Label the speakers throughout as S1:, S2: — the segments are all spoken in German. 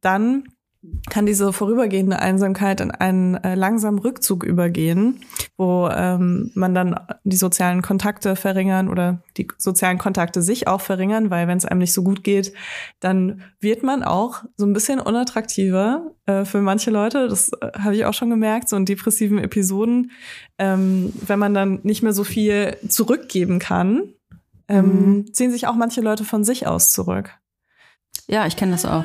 S1: dann kann diese vorübergehende Einsamkeit in einen äh, langsamen Rückzug übergehen, wo ähm, man dann die sozialen Kontakte verringern oder die sozialen Kontakte sich auch verringern, weil wenn es einem nicht so gut geht, dann wird man auch so ein bisschen unattraktiver äh, für manche Leute. Das äh, habe ich auch schon gemerkt, so in depressiven Episoden, ähm, wenn man dann nicht mehr so viel zurückgeben kann, ähm, mhm. ziehen sich auch manche Leute von sich aus zurück.
S2: Ja, ich kenne das auch.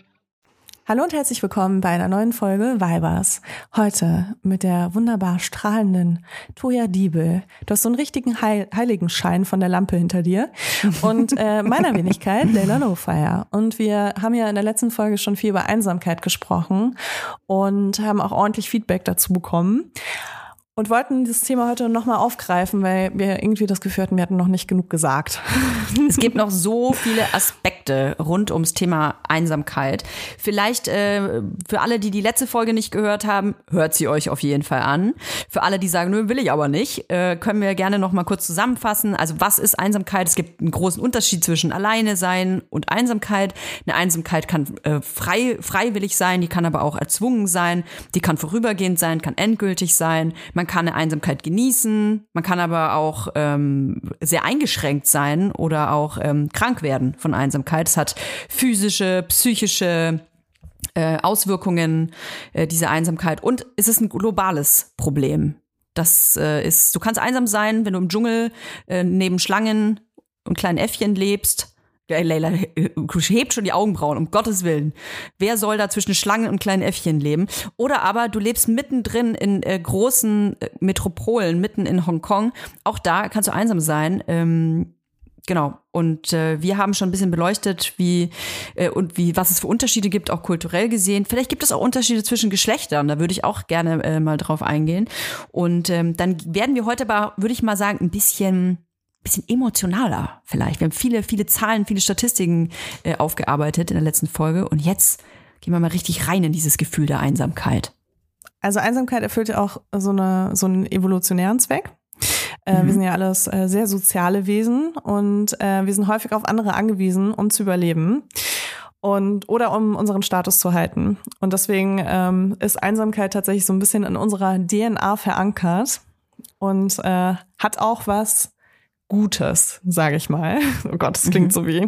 S1: Hallo und herzlich willkommen bei einer neuen Folge Weibers. Heute mit der wunderbar strahlenden Toja Diebel. Du hast so einen richtigen Heil Heiligenschein von der Lampe hinter dir. Und äh, meiner Wenigkeit Leila Lowfire. Und wir haben ja in der letzten Folge schon viel über Einsamkeit gesprochen und haben auch ordentlich Feedback dazu bekommen und wollten dieses Thema heute nochmal aufgreifen, weil wir irgendwie das Gefühl hatten, wir hatten noch nicht genug gesagt.
S2: Es gibt noch so viele Aspekte rund ums Thema Einsamkeit. Vielleicht äh, für alle, die die letzte Folge nicht gehört haben, hört sie euch auf jeden Fall an. Für alle, die sagen, nö, will ich aber nicht, äh, können wir gerne noch mal kurz zusammenfassen. Also was ist Einsamkeit? Es gibt einen großen Unterschied zwischen alleine sein und Einsamkeit. Eine Einsamkeit kann äh, frei, freiwillig sein, die kann aber auch erzwungen sein, die kann vorübergehend sein, kann endgültig sein. Man kann eine Einsamkeit genießen, man kann aber auch ähm, sehr eingeschränkt sein oder auch ähm, krank werden von Einsamkeit. Es hat physische, psychische äh, Auswirkungen, äh, diese Einsamkeit. Und es ist ein globales Problem. Das äh, ist, du kannst einsam sein, wenn du im Dschungel äh, neben Schlangen und kleinen Äffchen lebst Leila hebt schon die Augenbrauen, um Gottes Willen. Wer soll da zwischen Schlangen und kleinen Äffchen leben? Oder aber du lebst mittendrin in äh, großen äh, Metropolen, mitten in Hongkong. Auch da kannst du einsam sein. Ähm, genau. Und äh, wir haben schon ein bisschen beleuchtet, wie äh, und wie was es für Unterschiede gibt, auch kulturell gesehen. Vielleicht gibt es auch Unterschiede zwischen Geschlechtern. Da würde ich auch gerne äh, mal drauf eingehen. Und ähm, dann werden wir heute aber, würde ich mal sagen, ein bisschen bisschen emotionaler vielleicht. Wir haben viele, viele Zahlen, viele Statistiken äh, aufgearbeitet in der letzten Folge. Und jetzt gehen wir mal richtig rein in dieses Gefühl der Einsamkeit.
S1: Also Einsamkeit erfüllt ja auch so, eine, so einen evolutionären Zweck. Äh, mhm. Wir sind ja alles äh, sehr soziale Wesen und äh, wir sind häufig auf andere angewiesen, um zu überleben und oder um unseren Status zu halten. Und deswegen ähm, ist Einsamkeit tatsächlich so ein bisschen in unserer DNA verankert und hat auch was Gutes, sage ich mal. Oh Gott, das klingt mhm. so wie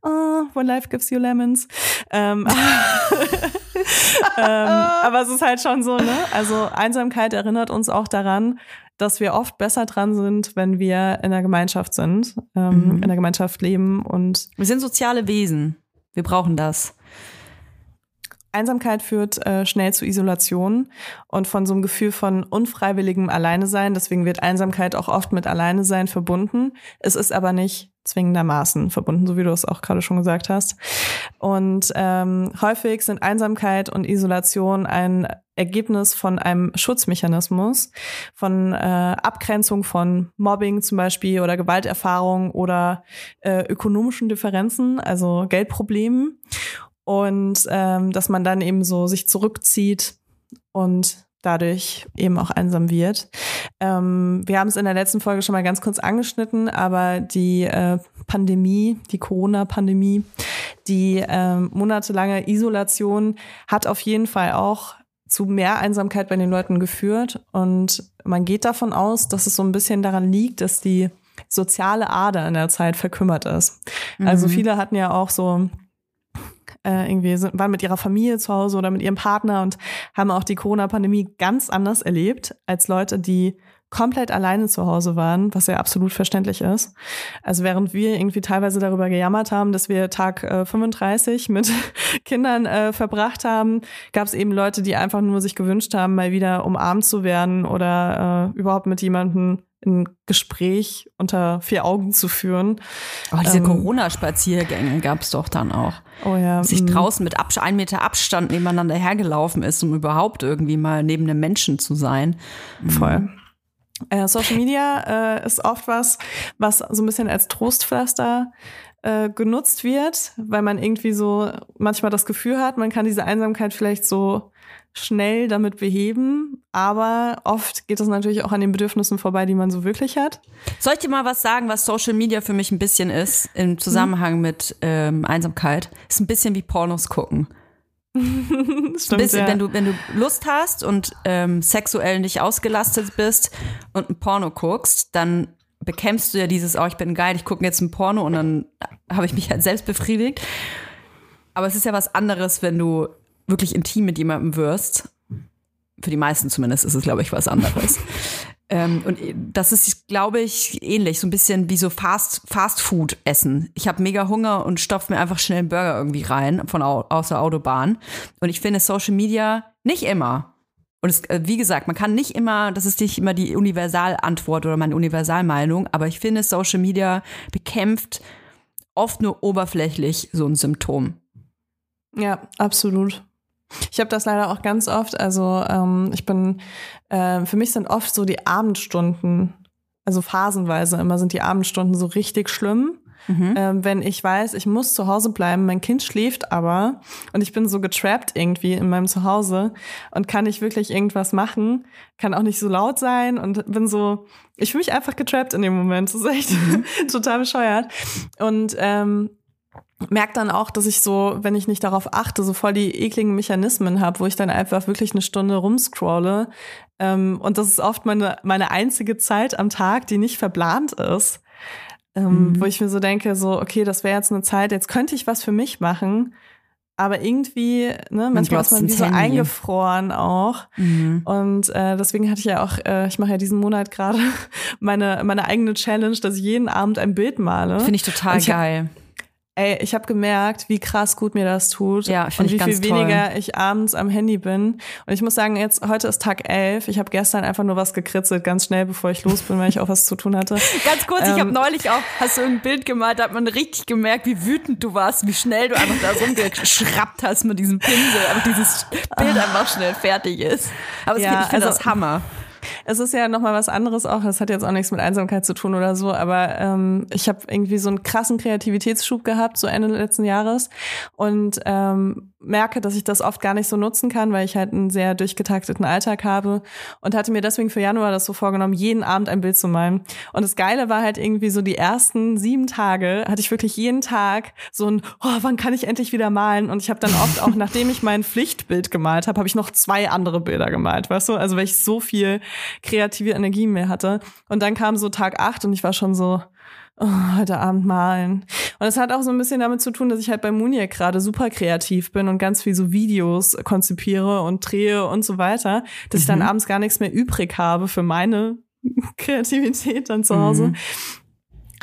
S1: oh, When Life Gives You Lemons. Ähm, ähm, aber es ist halt schon so, ne? Also Einsamkeit erinnert uns auch daran, dass wir oft besser dran sind, wenn wir in der Gemeinschaft sind, ähm, mhm. in der Gemeinschaft leben und
S2: wir sind soziale Wesen. Wir brauchen das.
S1: Einsamkeit führt äh, schnell zu Isolation und von so einem Gefühl von unfreiwilligem Alleinesein. Deswegen wird Einsamkeit auch oft mit Alleinesein verbunden. Es ist aber nicht zwingendermaßen verbunden, so wie du es auch gerade schon gesagt hast. Und ähm, häufig sind Einsamkeit und Isolation ein Ergebnis von einem Schutzmechanismus, von äh, Abgrenzung von Mobbing zum Beispiel oder Gewalterfahrung oder äh, ökonomischen Differenzen, also Geldproblemen und ähm, dass man dann eben so sich zurückzieht und dadurch eben auch einsam wird. Ähm, wir haben es in der letzten Folge schon mal ganz kurz angeschnitten, aber die äh, Pandemie, die Corona-Pandemie, die ähm, monatelange Isolation hat auf jeden Fall auch zu mehr Einsamkeit bei den Leuten geführt. Und man geht davon aus, dass es so ein bisschen daran liegt, dass die soziale Ader in der Zeit verkümmert ist. Also mhm. Also viele hatten ja auch so äh, irgendwie sind, waren mit ihrer Familie zu Hause oder mit ihrem Partner und haben auch die Corona-Pandemie ganz anders erlebt als Leute, die komplett alleine zu Hause waren, was ja absolut verständlich ist. Also während wir irgendwie teilweise darüber gejammert haben, dass wir Tag äh, 35 mit Kindern äh, verbracht haben, gab es eben Leute, die einfach nur sich gewünscht haben, mal wieder umarmt zu werden oder äh, überhaupt mit jemandem ein Gespräch unter vier Augen zu führen.
S2: Aber oh, diese ähm, Corona-Spaziergänge gab es doch dann auch.
S1: Oh ja.
S2: Sich mhm. draußen mit Abs ein Meter Abstand nebeneinander hergelaufen ist, um überhaupt irgendwie mal neben einem Menschen zu sein.
S1: Voll. Äh, Social Media äh, ist oft was, was so ein bisschen als Trostpflaster äh, genutzt wird, weil man irgendwie so manchmal das Gefühl hat, man kann diese Einsamkeit vielleicht so schnell damit beheben, aber oft geht es natürlich auch an den Bedürfnissen vorbei, die man so wirklich hat.
S2: Soll ich dir mal was sagen, was Social Media für mich ein bisschen ist im Zusammenhang mhm. mit ähm, Einsamkeit? Ist ein bisschen wie Pornos gucken. Stimmt, bisschen, ja. wenn, du, wenn du Lust hast und ähm, sexuell nicht ausgelastet bist und ein Porno guckst, dann bekämpfst du ja dieses, oh, ich bin geil, ich gucke jetzt ein Porno und dann habe ich mich halt selbst befriedigt. Aber es ist ja was anderes, wenn du wirklich intim mit jemandem wirst, für die meisten zumindest ist es, glaube ich, was anderes. Ähm, und das ist, glaube ich, ähnlich, so ein bisschen wie so Fast, Fast Food essen. Ich habe mega Hunger und stopf mir einfach schnell einen Burger irgendwie rein von au aus der Autobahn. Und ich finde Social Media nicht immer. Und es, äh, wie gesagt, man kann nicht immer, das ist nicht immer die Universalantwort oder meine Universalmeinung, aber ich finde, Social Media bekämpft oft nur oberflächlich so ein Symptom.
S1: Ja, absolut. Ich habe das leider auch ganz oft. Also ähm, ich bin, äh, für mich sind oft so die Abendstunden, also phasenweise immer sind die Abendstunden so richtig schlimm. Mhm. Ähm, wenn ich weiß, ich muss zu Hause bleiben, mein Kind schläft aber und ich bin so getrappt irgendwie in meinem Zuhause und kann nicht wirklich irgendwas machen, kann auch nicht so laut sein und bin so, ich fühle mich einfach getrappt in dem Moment. Das ist echt mhm. total bescheuert. Und ähm, merke dann auch, dass ich so, wenn ich nicht darauf achte, so voll die ekligen Mechanismen habe, wo ich dann einfach wirklich eine Stunde rumscrolle. Ähm, und das ist oft meine, meine einzige Zeit am Tag, die nicht verplant ist. Ähm, mhm. Wo ich mir so denke, so, okay, das wäre jetzt eine Zeit, jetzt könnte ich was für mich machen. Aber irgendwie, ne, manchmal ist man wie so eingefroren auch. Mhm. Und äh, deswegen hatte ich ja auch, äh, ich mache ja diesen Monat gerade meine, meine eigene Challenge, dass ich jeden Abend ein Bild male.
S2: Finde ich total ich geil.
S1: Ey, ich habe gemerkt, wie krass gut mir das tut.
S2: Ja,
S1: und wie
S2: ich ganz
S1: viel
S2: toll.
S1: weniger ich abends am Handy bin. Und ich muss sagen, jetzt heute ist Tag 11. Ich habe gestern einfach nur was gekritzelt, ganz schnell, bevor ich los bin, weil ich auch was zu tun hatte.
S2: Ganz kurz, ich
S1: Ähm,
S2: habe neulich auch, hast du ein Bild gemalt, da hat man richtig gemerkt, wie wütend du warst, wie schnell du einfach da rumgeschraubt hast mit diesem Pinsel, einfach dieses Bild einfach schnell fertig ist. Aber es-
S1: Ja,
S2: ich finde
S1: also-
S2: das Hammer.
S1: Es ist ja nochmal was anderes auch. Das hat jetzt auch nichts mit Einsamkeit zu tun oder so. Aber ähm, ich habe irgendwie so einen krassen Kreativitätsschub gehabt, so Ende letzten Jahres. Und ähm, merke, dass ich das oft gar nicht so nutzen kann, weil ich halt einen sehr durchgetakteten Alltag habe. Und hatte mir deswegen für Januar das so vorgenommen, jeden Abend ein Bild zu malen. Und das Geile war halt irgendwie so die ersten sieben Tage, hatte ich wirklich jeden Tag so ein, oh, wann kann ich endlich wieder malen? Und ich habe dann oft auch, nachdem ich mein Pflichtbild gemalt habe, habe ich noch zwei andere Bilder gemalt, weißt du? Also weil ich so viel kreative Energie mehr hatte. Und dann kam so Tag acht und ich war schon so, oh, heute Abend malen. Und es hat auch so ein bisschen damit zu tun, dass ich halt bei Muniac gerade super kreativ bin und ganz viel so Videos konzipiere und drehe und so weiter, dass ich dann abends gar nichts mehr übrig habe für meine Kreativität dann zu Hause.
S2: Mhm.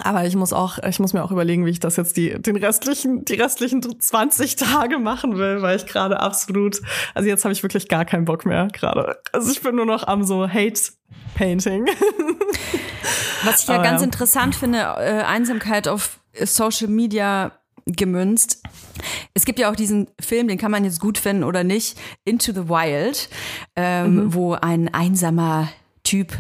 S1: Aber ich muss auch, ich muss mir auch überlegen, wie ich das jetzt die, den restlichen, die restlichen 20 Tage machen will, weil ich gerade absolut, also jetzt habe ich wirklich gar keinen Bock mehr gerade. Also ich bin nur noch am so Hate Painting.
S2: Was ich ja
S1: Aber
S2: ganz
S1: ja.
S2: interessant finde, äh, Einsamkeit auf Social Media gemünzt. Es gibt ja auch diesen Film, den kann man jetzt gut finden oder nicht, Into the Wild, ähm, wo ein einsamer Typ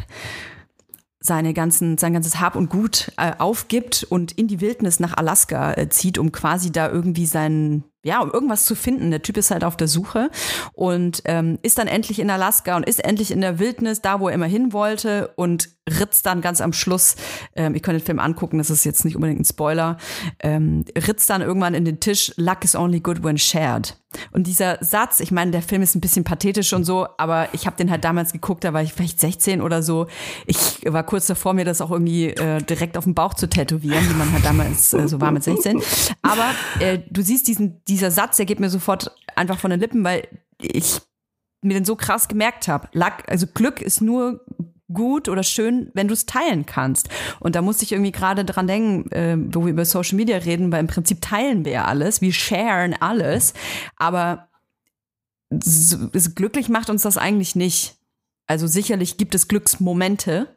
S2: seine ganzen, sein ganzes Hab und Gut äh, aufgibt und in die Wildnis nach Alaska äh, zieht, um quasi da irgendwie seinen, ja, um irgendwas zu finden. Der Typ ist halt auf der Suche und ähm, ist dann endlich in Alaska und ist endlich in der Wildnis, da wo er immer hin wollte und ritzt dann ganz am Schluss, ähm, ihr könnt den Film angucken, das ist jetzt nicht unbedingt ein Spoiler, ähm, ritzt dann irgendwann in den Tisch, Luck is only good when shared. Und dieser Satz, ich meine, der Film ist ein bisschen pathetisch und so, aber ich habe den halt damals geguckt, da war ich vielleicht 16 oder so. Ich war kurz davor, mir das auch irgendwie äh, direkt auf den Bauch zu tätowieren, wie man halt damals äh, so war mit 16. Aber äh, du siehst diesen, dieser Satz, der geht mir sofort einfach von den Lippen, weil ich mir den so krass gemerkt habe. Luck, also Glück ist nur gut oder schön, wenn du es teilen kannst. Und da musste ich irgendwie gerade dran denken, äh, wo wir über Social Media reden, weil im Prinzip teilen wir ja alles, wir sharen alles, aber so, glücklich macht uns das eigentlich nicht. Also sicherlich gibt es Glücksmomente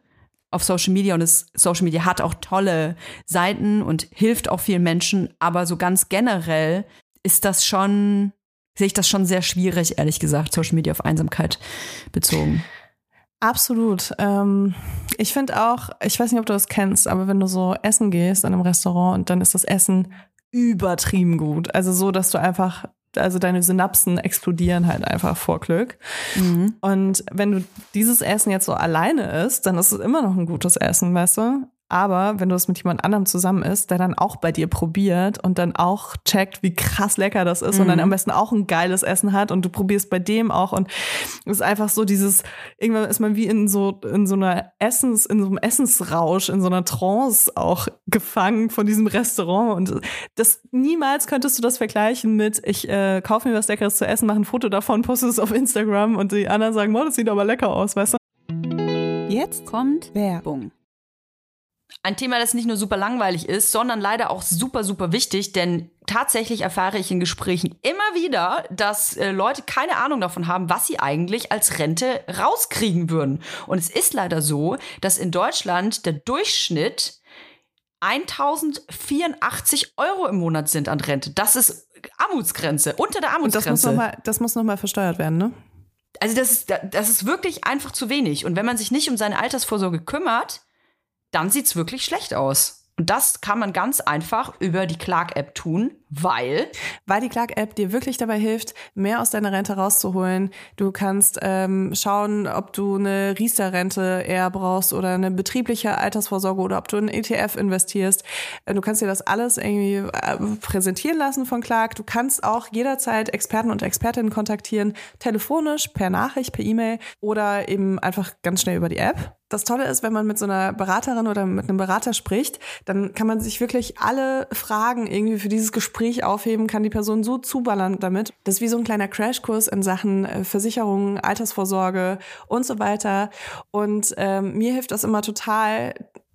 S2: auf Social Media und es, Social Media hat auch tolle Seiten und hilft auch vielen Menschen, aber so ganz generell ist das schon, sehe ich das schon sehr schwierig, ehrlich gesagt, Social Media auf Einsamkeit bezogen.
S1: Absolut. Ähm, ich finde auch, ich weiß nicht, ob du das kennst, aber wenn du so essen gehst in einem Restaurant und dann ist das Essen übertrieben gut. Also so, dass du einfach, also deine Synapsen explodieren halt einfach vor Glück. Und wenn du dieses Essen jetzt so alleine isst, dann ist es immer noch ein gutes Essen, weißt du? Aber wenn du es mit jemand anderem zusammen isst, der dann auch bei dir probiert und dann auch checkt, wie krass lecker das ist und dann am besten auch ein geiles Essen hat und du probierst bei dem auch und es ist einfach so dieses, irgendwann ist man wie in so, in so einer Essens, in so einem Essensrausch, in so einer Trance auch gefangen von diesem Restaurant und das, niemals könntest du das vergleichen mit, ich äh, kaufe mir was Leckeres zu essen, mache ein Foto davon, poste es auf Instagram und die anderen sagen, wow, das sieht aber lecker aus, weißt du?
S3: Jetzt kommt Werbung.
S2: Ein Thema, das nicht nur super langweilig ist, sondern leider auch super, super wichtig, denn tatsächlich erfahre ich in Gesprächen immer wieder, dass äh, Leute keine Ahnung davon haben, was sie eigentlich als Rente rauskriegen würden. Und es ist leider so, dass in Deutschland der Durchschnitt 1084 Euro im Monat sind an Rente. Das ist Armutsgrenze, unter der
S1: Und das muss
S2: Armutsgrenze.
S1: nochmal, muss noch mal versteuert werden, ne?
S2: Also das ist, das ist wirklich einfach zu wenig. Und wenn man sich nicht um seine Altersvorsorge kümmert, dann sieht's wirklich schlecht aus. Und das kann man ganz einfach über die Clark-App tun, weil
S1: Weil die Clark-App dir wirklich dabei hilft, mehr aus deiner Rente rauszuholen. Du kannst ähm, schauen, ob du eine Riester-Rente eher brauchst oder eine betriebliche Altersvorsorge oder ob du in ETF investierst. Äh, Du kannst dir das alles irgendwie äh, präsentieren lassen von Clark. Du kannst auch jederzeit Experten und Expertinnen kontaktieren, telefonisch, per Nachricht, per E-Mail oder eben einfach ganz schnell über die App. Das Tolle ist, wenn man mit so einer Beraterin oder mit einem Berater spricht, dann kann man sich wirklich alle Fragen irgendwie für dieses Gespräch aufheben, kann die Person so zuballern damit. Das ist wie so ein kleiner Crashkurs in Sachen äh, Versicherungen, Altersvorsorge und so weiter. Und ähm, mir hilft das immer total,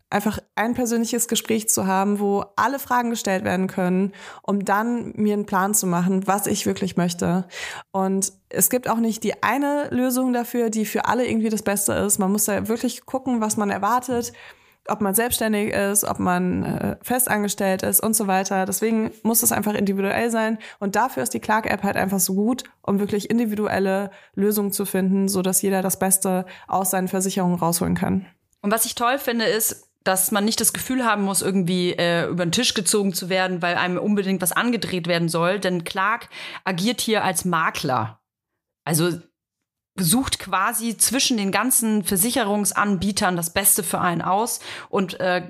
S1: einfach ein persönliches Gespräch zu haben, wo alle Fragen gestellt werden können, um dann mir einen Plan zu machen, was ich wirklich möchte. Und es gibt auch nicht die eine Lösung dafür, die für alle irgendwie das Beste ist. Man muss da wirklich gucken, was man erwartet, ob man selbstständig ist, ob man äh, festangestellt ist und so weiter. Deswegen muss es einfach individuell sein. Und dafür ist die Clark-App halt einfach so gut, um wirklich individuelle Lösungen zu finden, so dass jeder das Beste aus seinen Versicherungen rausholen kann.
S2: Und was ich toll finde, ist, dass man nicht das Gefühl haben muss, irgendwie äh, über den Tisch gezogen zu werden, weil einem unbedingt was angedreht werden soll. Denn Clark agiert hier als Makler. Also sucht quasi zwischen den ganzen Versicherungsanbietern das Beste für einen aus und äh,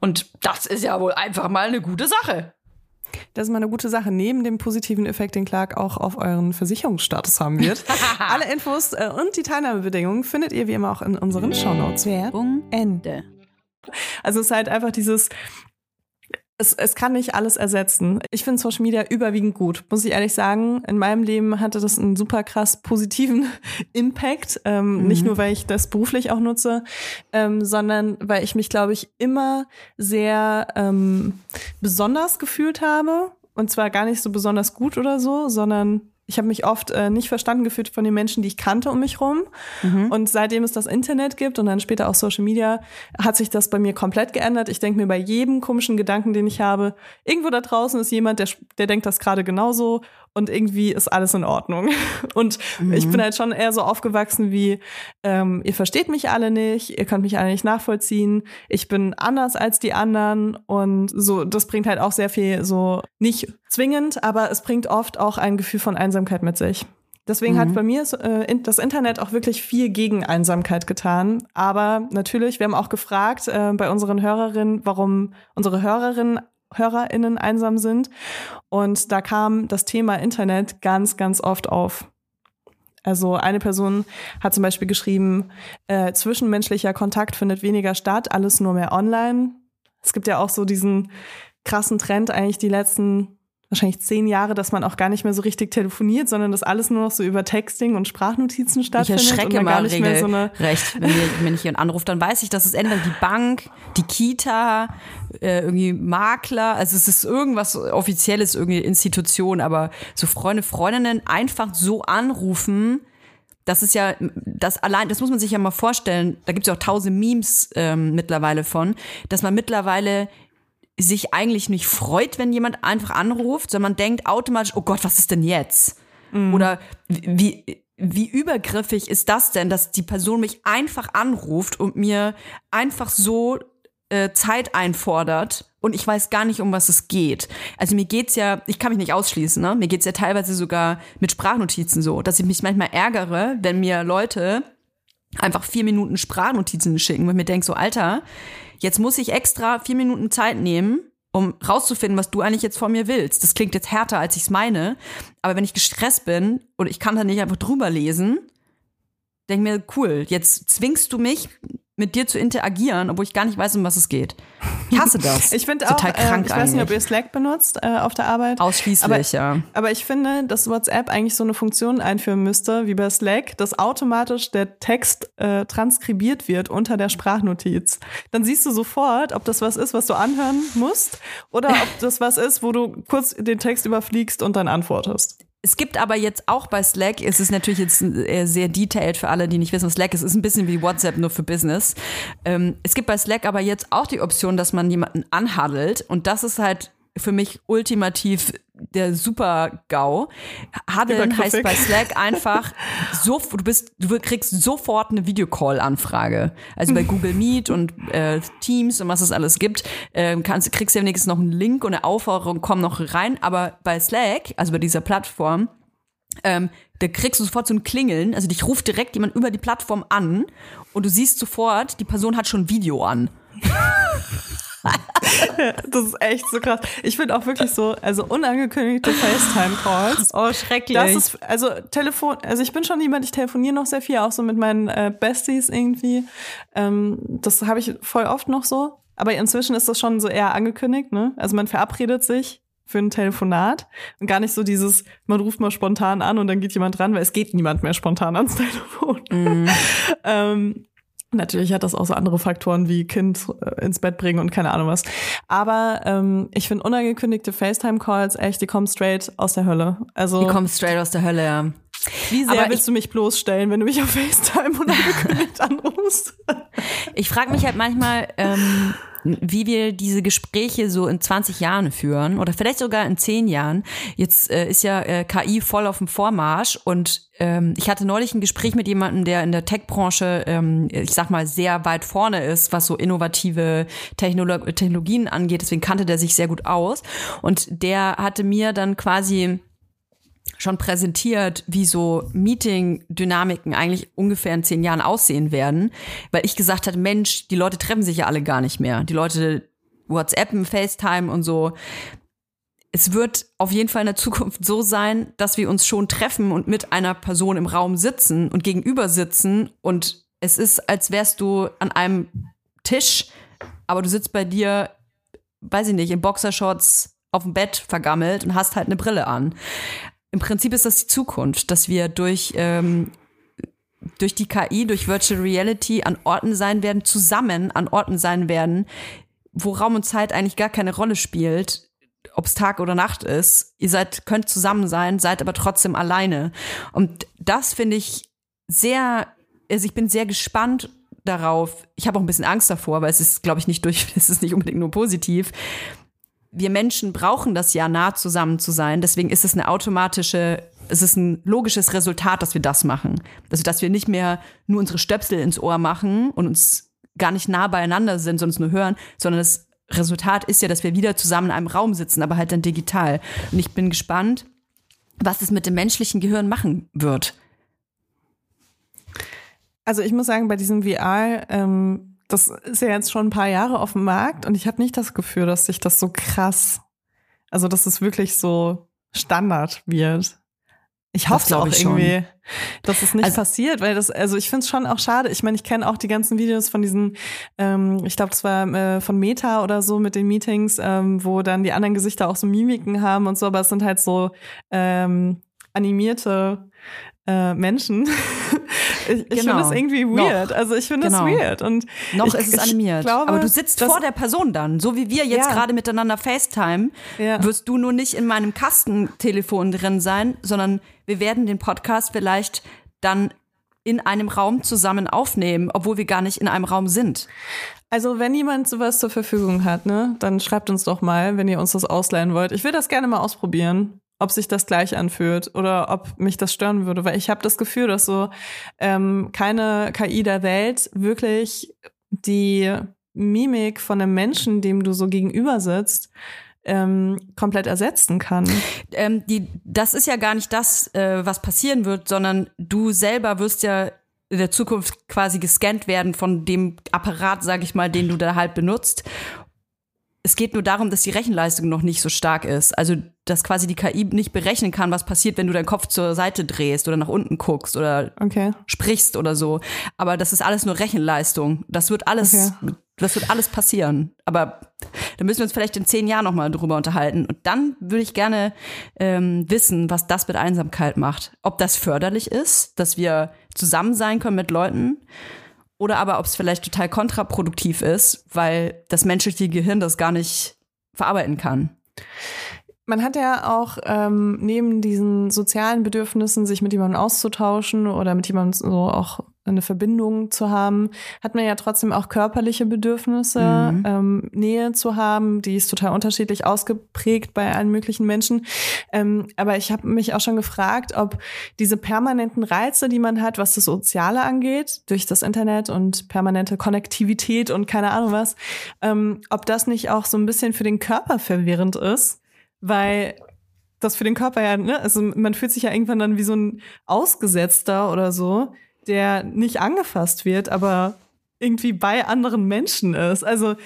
S2: Und das ist ja wohl einfach mal eine gute Sache.
S1: Das ist mal eine gute Sache, neben dem positiven Effekt, den Clark auch auf euren Versicherungsstatus haben wird. Alle Infos äh, und die Teilnahmebedingungen findet ihr wie immer auch in unseren Shownotes.
S3: Werbung Ende.
S1: Also es ist halt einfach dieses, es, es kann nicht alles ersetzen. Ich finde Social Media überwiegend gut, muss ich ehrlich sagen. In meinem Leben hatte das einen super krass positiven Impact. Ähm, Nicht nur, weil ich das beruflich auch nutze, ähm, sondern weil ich mich, glaube ich, immer sehr ähm, besonders gefühlt habe. Und zwar gar nicht so besonders gut oder so, sondern ich habe mich oft äh, nicht verstanden gefühlt von den Menschen, die ich kannte um mich rum. Und seitdem es das Internet gibt und dann später auch Social Media, hat sich das bei mir komplett geändert. Ich denke mir bei jedem komischen Gedanken, den ich habe, irgendwo da draußen ist jemand, der, der denkt das gerade genauso und irgendwie ist alles in Ordnung. Und ich bin halt schon eher so aufgewachsen wie, ähm, ihr versteht mich alle nicht, ihr könnt mich alle nicht nachvollziehen, ich bin anders als die anderen und so, das bringt halt auch sehr viel so, nicht zwingend, aber es bringt oft auch ein Gefühl von Einsamkeit mit sich. Deswegen hat bei mir äh, das Internet auch wirklich viel gegen Einsamkeit getan. Aber natürlich, wir haben auch gefragt äh, bei unseren Hörerinnen, warum unsere Hörerinnen, HörerInnen einsam sind. Und da kam das Thema Internet ganz, ganz oft auf. Also eine Person hat zum Beispiel geschrieben, äh, zwischenmenschlicher Kontakt findet weniger statt, alles nur mehr online. Es gibt ja auch so diesen krassen Trend eigentlich die letzten wahrscheinlich zehn Jahre, dass man auch gar nicht mehr so richtig telefoniert, sondern dass alles nur noch so über Texting und Sprachnotizen
S2: Ich
S1: stattfindet. und
S2: erschrecke
S1: gar
S2: mal
S1: nicht mehr so eine
S2: recht, wenn mir, wenn mich jemand anruft, dann weiß ich, dass es entweder die Bank, die Kita, äh, irgendwie Makler, also es ist irgendwas Offizielles, irgendwie Institution, aber so Freunde, Freundinnen einfach so anrufen, das ist ja, das allein, das muss man sich ja mal vorstellen, da gibt es ja auch tausend Memes ähm, mittlerweile von, dass man mittlerweile sich eigentlich nicht freut, wenn jemand einfach anruft, sondern man denkt automatisch, oh Gott, was ist denn jetzt? Oder wie, wie übergriffig ist das denn, dass die Person mich einfach anruft und mir einfach so äh, Zeit einfordert und ich weiß gar nicht, um was es geht. Also mir geht's ja, ich kann mich nicht ausschließen, ne? Mir geht's ja teilweise sogar mit Sprachnotizen so, dass ich mich manchmal ärgere, wenn mir Leute einfach vier Minuten Sprachnotizen schicken, weil ich mir denke, so, Alter, jetzt muss ich extra vier Minuten Zeit nehmen, um rauszufinden, was du eigentlich jetzt von mir willst. Das klingt jetzt härter, als ich es meine, aber wenn ich gestresst bin und ich kann da nicht einfach drüber lesen, denke mir, cool, jetzt zwingst du mich, mit dir zu interagieren, obwohl ich gar nicht weiß, um was es geht. Ich hasse das.
S1: Ich finde auch,
S2: total krank
S1: äh, ich weiß nicht, ob ihr. Slack benutzt äh, auf der Arbeit.
S2: Ausschließlich,
S1: aber,
S2: ja.
S1: Aber ich finde, dass WhatsApp eigentlich so eine Funktion einführen müsste, wie bei Slack, dass automatisch der Text äh, transkribiert wird unter der Sprachnotiz. Dann siehst du sofort, ob das was ist, was du anhören musst, oder ob das was ist, wo du kurz den Text überfliegst und dann antwortest.
S2: Es gibt aber jetzt auch bei Slack, es ist natürlich jetzt äh, sehr detailed für alle, die nicht wissen, was Slack ist. Es ist ein bisschen wie WhatsApp, nur für Business. Ähm, es gibt bei Slack aber jetzt auch die Option, dass man jemanden anhaddelt. Und das ist halt für mich ultimativ der Super-GAU. Haddeln heißt bei Slack einfach, so, du bist, du kriegst sofort eine Videocall-Anfrage. Also bei Google Meet und äh, Teams und was es alles gibt, ähm, kannst, kriegst du ja wenigstens noch einen Link und eine Aufforderung, komm noch rein. Aber bei Slack, also bei dieser Plattform, ähm, da kriegst du sofort so ein Klingeln, also dich ruft direkt jemand über die Plattform an und du siehst sofort, die Person hat schon Video an.
S1: das ist echt so krass. Ich finde auch wirklich so, also unangekündigte FaceTime-Calls.
S2: Oh, schrecklich.
S1: Das ist, also Telefon, also ich bin schon jemand, ich telefoniere noch sehr viel, auch so mit meinen äh, Besties irgendwie. Ähm, das habe ich voll oft noch so. Aber inzwischen ist das schon so eher angekündigt, ne? Also man verabredet sich für ein Telefonat und gar nicht so dieses, man ruft mal spontan an und dann geht jemand dran, weil es geht niemand mehr spontan ans Telefon. Mm. ähm, Natürlich hat das auch so andere Faktoren wie Kind äh, ins Bett bringen und keine Ahnung was. Aber ähm, ich finde unangekündigte FaceTime-Calls echt, die kommen straight aus der Hölle. Also
S2: die kommen straight aus der Hölle, ja.
S1: Wie sehr Aber willst ich, du mich bloßstellen, wenn du mich auf FaceTime unangekündigt anrufst?
S2: Ich frage mich halt manchmal, ähm, wie wir diese Gespräche so in 20 Jahren führen oder vielleicht sogar in 10 Jahren. Jetzt äh, ist ja äh, KI voll auf dem Vormarsch und ähm, ich hatte neulich ein Gespräch mit jemandem, der in der Tech-Branche, ähm, ich sag mal, sehr weit vorne ist, was so innovative Technolo Technologien angeht. Deswegen kannte der sich sehr gut aus. Und der hatte mir dann quasi schon präsentiert, wie so Meeting-Dynamiken eigentlich ungefähr in zehn Jahren aussehen werden, weil ich gesagt hatte, Mensch, die Leute treffen sich ja alle gar nicht mehr. Die Leute WhatsAppen, FaceTime und so. Es wird auf jeden Fall in der Zukunft so sein, dass wir uns schon treffen und mit einer Person im Raum sitzen und gegenüber sitzen und es ist, als wärst du an einem Tisch, aber du sitzt bei dir, weiß ich nicht, in Boxershorts auf dem Bett vergammelt und hast halt eine Brille an im Prinzip ist das die Zukunft, dass wir durch, ähm, durch die KI, durch Virtual Reality an Orten sein werden, zusammen an Orten sein werden, wo Raum und Zeit eigentlich gar keine Rolle spielt, ob es Tag oder Nacht ist. Ihr seid, könnt zusammen sein, seid aber trotzdem alleine. Und das finde ich sehr, also ich bin sehr gespannt darauf. Ich habe auch ein bisschen Angst davor, weil es ist, glaube ich, nicht durch, es ist nicht unbedingt nur positiv, wir Menschen brauchen das ja, nah zusammen zu sein. Deswegen ist es eine automatische, es ist ein logisches Resultat, dass wir das machen. Also, dass wir nicht mehr nur unsere Stöpsel ins Ohr machen und uns gar nicht nah beieinander sind, sondern es nur hören, sondern das Resultat ist ja, dass wir wieder zusammen in einem Raum sitzen, aber halt dann digital. Und ich bin gespannt, was es mit dem menschlichen Gehirn machen wird.
S1: Also ich muss sagen, bei diesem VR, ähm das ist ja jetzt schon ein paar Jahre auf dem Markt und ich habe nicht das Gefühl, dass sich das so krass, also dass es wirklich so Standard wird. Ich hoffe auch ich irgendwie, schon. dass es nicht also, passiert, weil das, also ich finde es schon auch schade. Ich meine, ich kenne auch die ganzen Videos von diesen, ähm, ich glaube, das war äh, von Meta oder so mit den Meetings, ähm, wo dann die anderen Gesichter auch so Mimiken haben und so, aber es sind halt so ähm, animierte äh, Menschen. ich ich genau. finde das irgendwie weird. Noch. Also ich finde genau. das weird. Und
S2: Noch
S1: ich,
S2: ist es animiert. Glaube, Aber du sitzt vor der Person dann. So wie wir jetzt ja. gerade miteinander FaceTime, ja. wirst du nur nicht in meinem Kastentelefon drin sein, sondern wir werden den Podcast vielleicht dann in einem Raum zusammen aufnehmen, obwohl wir gar nicht in einem Raum sind.
S1: Also wenn jemand sowas zur Verfügung hat, ne, dann schreibt uns doch mal, wenn ihr uns das ausleihen wollt. Ich will das gerne mal ausprobieren ob sich das gleich anfühlt oder ob mich das stören würde, weil ich habe das Gefühl, dass so ähm, keine KI der Welt wirklich die Mimik von einem Menschen, dem du so gegenüber sitzt, ähm, komplett ersetzen kann.
S2: Ähm, die, das ist ja gar nicht das, äh, was passieren wird, sondern du selber wirst ja in der Zukunft quasi gescannt werden von dem Apparat, sag ich mal, den du da halt benutzt es geht nur darum, dass die Rechenleistung noch nicht so stark ist. Also, dass quasi die KI nicht berechnen kann, was passiert, wenn du deinen Kopf zur Seite drehst oder nach unten guckst oder okay. sprichst oder so. Aber das ist alles nur Rechenleistung. Das wird alles, okay. das wird alles passieren. Aber da müssen wir uns vielleicht in zehn Jahren nochmal drüber unterhalten. Und dann würde ich gerne ähm, wissen, was das mit Einsamkeit macht. Ob das förderlich ist, dass wir zusammen sein können mit Leuten oder aber ob es vielleicht total kontraproduktiv ist, weil das menschliche Gehirn das gar nicht verarbeiten kann.
S1: Man hat ja auch ähm, neben diesen sozialen Bedürfnissen, sich mit jemandem auszutauschen oder mit jemandem so auch eine Verbindung zu haben, hat man ja trotzdem auch körperliche Bedürfnisse, mhm. ähm, Nähe zu haben, die ist total unterschiedlich ausgeprägt bei allen möglichen Menschen. Ähm, aber ich habe mich auch schon gefragt, ob diese permanenten Reize, die man hat, was das Soziale angeht, durch das Internet und permanente Konnektivität und keine Ahnung was, ähm, ob das nicht auch so ein bisschen für den Körper verwirrend ist, weil das für den Körper ja, ne, also man fühlt sich ja irgendwann dann wie so ein Ausgesetzter oder so, der nicht angefasst wird, aber irgendwie bei anderen Menschen ist. Also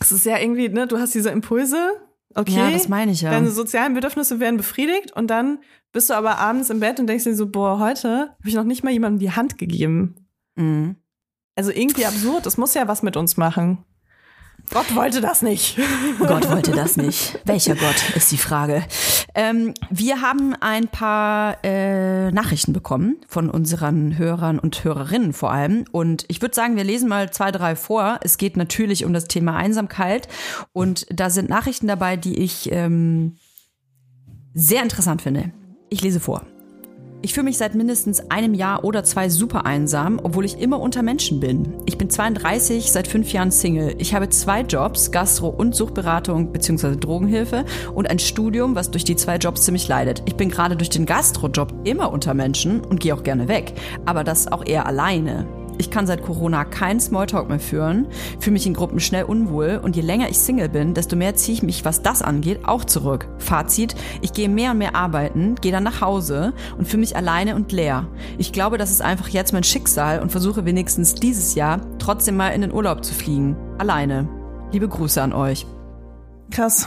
S1: es ist ja irgendwie, ne, du hast diese Impulse, okay.
S2: Ja, das meine ich ja.
S1: Deine sozialen Bedürfnisse werden befriedigt und dann bist du aber abends im Bett und denkst dir so, boah, heute habe ich noch nicht mal jemandem die Hand gegeben.
S2: Mhm.
S1: Also irgendwie absurd, das muss ja was mit uns machen. Gott wollte das nicht.
S2: Gott wollte das nicht. Welcher Gott ist die Frage. Ähm, wir haben ein paar äh, Nachrichten bekommen von unseren Hörern und Hörerinnen vor allem. Und ich würde sagen, wir lesen mal zwei, drei vor. Es geht natürlich um das Thema Einsamkeit. Und da sind Nachrichten dabei, die ich ähm, sehr interessant finde. Ich lese vor. Ich fühle mich seit mindestens einem Jahr oder zwei super einsam, obwohl ich immer unter Menschen bin. Ich bin 32, seit fünf Jahren Single. Ich habe zwei Jobs, Gastro- und Suchtberatung bzw. Drogenhilfe und ein Studium, was durch die zwei Jobs ziemlich leidet. Ich bin gerade durch den Gastro-Job immer unter Menschen und gehe auch gerne weg, aber das auch eher alleine. Ich kann seit Corona keinen Smalltalk mehr führen, fühle mich in Gruppen schnell unwohl und je länger ich Single bin, desto mehr ziehe ich mich, was das angeht, auch zurück. Fazit, ich gehe mehr und mehr arbeiten, gehe dann nach Hause und fühle mich alleine und leer. Ich glaube, das ist einfach jetzt mein Schicksal und versuche wenigstens dieses Jahr trotzdem mal in den Urlaub zu fliegen. Alleine. Liebe Grüße an euch.
S1: Krass.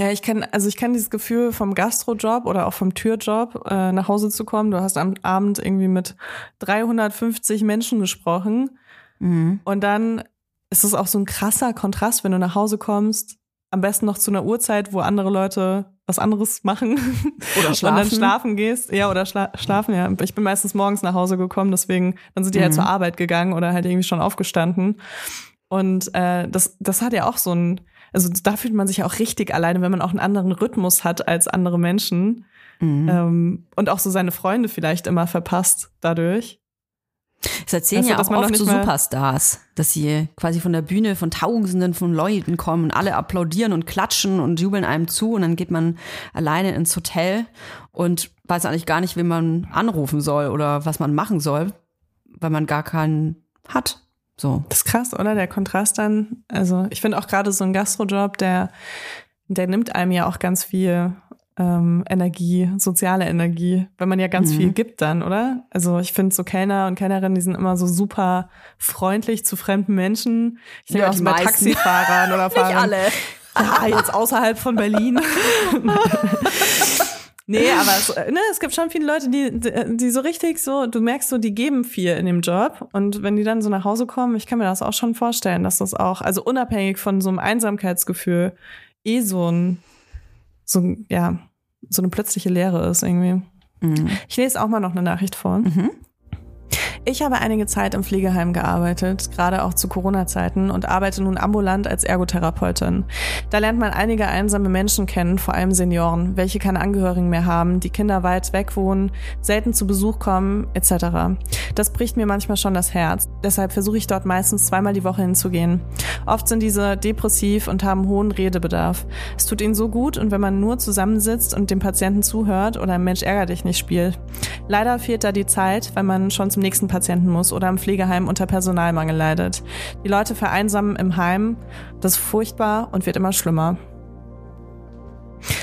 S1: Ja, ich kenne, also ich kenne dieses Gefühl vom Gastrojob oder auch vom Türjob, äh, nach Hause zu kommen. Du hast am Abend irgendwie mit 350 Menschen gesprochen.
S2: Mhm.
S1: Und dann ist es auch so ein krasser Kontrast, wenn du nach Hause kommst, am besten noch zu einer Uhrzeit, wo andere Leute was anderes machen.
S2: Oder
S1: Und dann
S2: schlafen.
S1: schlafen gehst. Ja, oder schla schlafen, ja. Ich bin meistens morgens nach Hause gekommen, deswegen, dann sind die halt
S2: Mhm.
S1: zur Arbeit gegangen oder halt irgendwie schon aufgestanden. Und äh, das, das hat ja auch so ein, also da fühlt man sich auch richtig alleine, wenn man auch einen anderen Rhythmus hat als andere Menschen.
S2: Mhm.
S1: Ähm, und auch so seine Freunde vielleicht immer verpasst dadurch.
S2: Das erzählen
S1: Also,
S2: ja auch oft so Superstars, dass sie quasi von der Bühne von Tausenden von Leuten kommen und alle applaudieren und klatschen und jubeln einem zu und dann geht man alleine ins Hotel und weiß eigentlich gar nicht, wen man anrufen soll oder was man machen soll, weil man gar keinen hat. So.
S1: Das ist krass, oder? Der Kontrast dann. Also ich finde auch gerade so ein Gastrojob, der, der nimmt einem ja auch ganz viel ähm, Energie, soziale Energie, wenn man ja ganz
S2: Mhm.
S1: viel gibt dann, oder? Also ich finde so Kellner und Kellnerinnen, die sind immer so super freundlich zu fremden Menschen. Ich denke
S2: Ja,
S1: auch so bei. Taxifahrern oder Fahrern. Ja, jetzt außerhalb von Berlin. nee, aber es, äh, ne, es gibt schon viele Leute, die, die die so richtig so, du merkst so, die geben viel in dem Job. Und wenn die dann so nach Hause kommen, ich kann mir das auch schon vorstellen, dass das auch, also unabhängig von so einem Einsamkeitsgefühl, eh so ein, so, ein, ja, so eine plötzliche Leere ist irgendwie.
S2: Mhm.
S1: Ich lese auch mal noch eine Nachricht vor.
S2: Mhm.
S1: Ich habe einige Zeit im Pflegeheim gearbeitet, gerade auch zu Corona-Zeiten und arbeite nun ambulant als Ergotherapeutin. Da lernt man einige einsame Menschen kennen, vor allem Senioren, welche keine Angehörigen mehr haben, die Kinder weit weg wohnen, selten zu Besuch kommen, etc. Das bricht mir manchmal schon das Herz. Deshalb versuche ich dort meistens zweimal die Woche hinzugehen. Oft sind diese depressiv und haben hohen Redebedarf. Es tut ihnen so gut und wenn man nur zusammensitzt und dem Patienten zuhört oder ein Mensch ärgert dich nicht spielt. Leider fehlt da die Zeit, weil man schon zum nächsten Patienten muss oder im Pflegeheim unter Personalmangel leidet. Die Leute vereinsamen im Heim. Das ist furchtbar und wird immer schlimmer.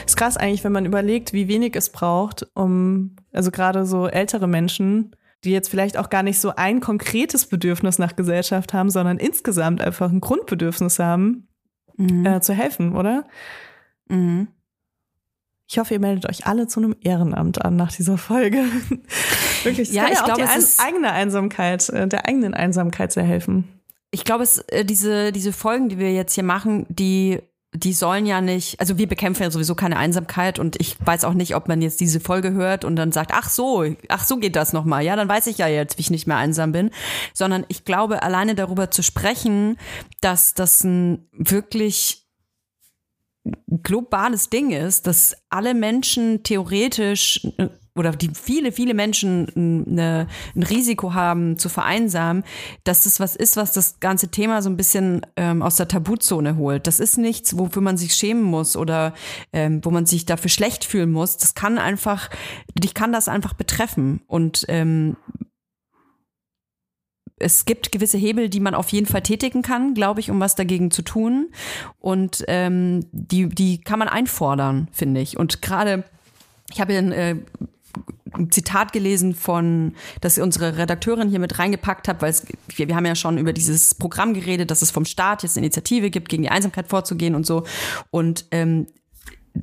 S1: Ist krass eigentlich, wenn man überlegt, wie wenig es braucht, um, also gerade so ältere Menschen, die jetzt vielleicht auch gar nicht so ein konkretes Bedürfnis nach Gesellschaft haben, sondern insgesamt einfach ein Grundbedürfnis haben,
S2: Mhm.
S1: äh, zu helfen, oder?
S2: Mhm.
S1: Ich hoffe, ihr meldet euch alle zu einem Ehrenamt an nach dieser Folge. Wirklich,
S2: Ja, ich
S1: auch
S2: glaube, es ist-
S1: eigene Einsamkeit, äh, der eigenen Einsamkeit sehr helfen.
S2: Ich glaube, es, äh, diese, diese Folgen, die wir jetzt hier machen, die, die sollen ja nicht, also wir bekämpfen ja sowieso keine Einsamkeit und ich weiß auch nicht, ob man jetzt diese Folge hört und dann sagt, ach so, ach so geht das nochmal. Ja, dann weiß ich ja jetzt, wie ich nicht mehr einsam bin. Sondern ich glaube, alleine darüber zu sprechen, dass das ein wirklich globales Ding ist, dass alle Menschen theoretisch äh, oder die viele, viele Menschen eine, ein Risiko haben zu vereinsamen, dass das was ist, was das ganze Thema so ein bisschen ähm, aus der Tabuzone holt. Das ist nichts, wofür man sich schämen muss oder ähm, wo man sich dafür schlecht fühlen muss. Das kann einfach, dich kann das einfach betreffen und ähm, es gibt gewisse Hebel, die man auf jeden Fall tätigen kann, glaube ich, um was dagegen zu tun. Und ähm, die, die kann man einfordern, finde ich. Und gerade, ich habe ja äh, ein Zitat gelesen von, dass unsere Redakteurin hier mit reingepackt hat, weil es, wir, wir haben ja schon über dieses Programm geredet, dass es vom Staat jetzt eine Initiative gibt, gegen die Einsamkeit vorzugehen und so. Und ähm,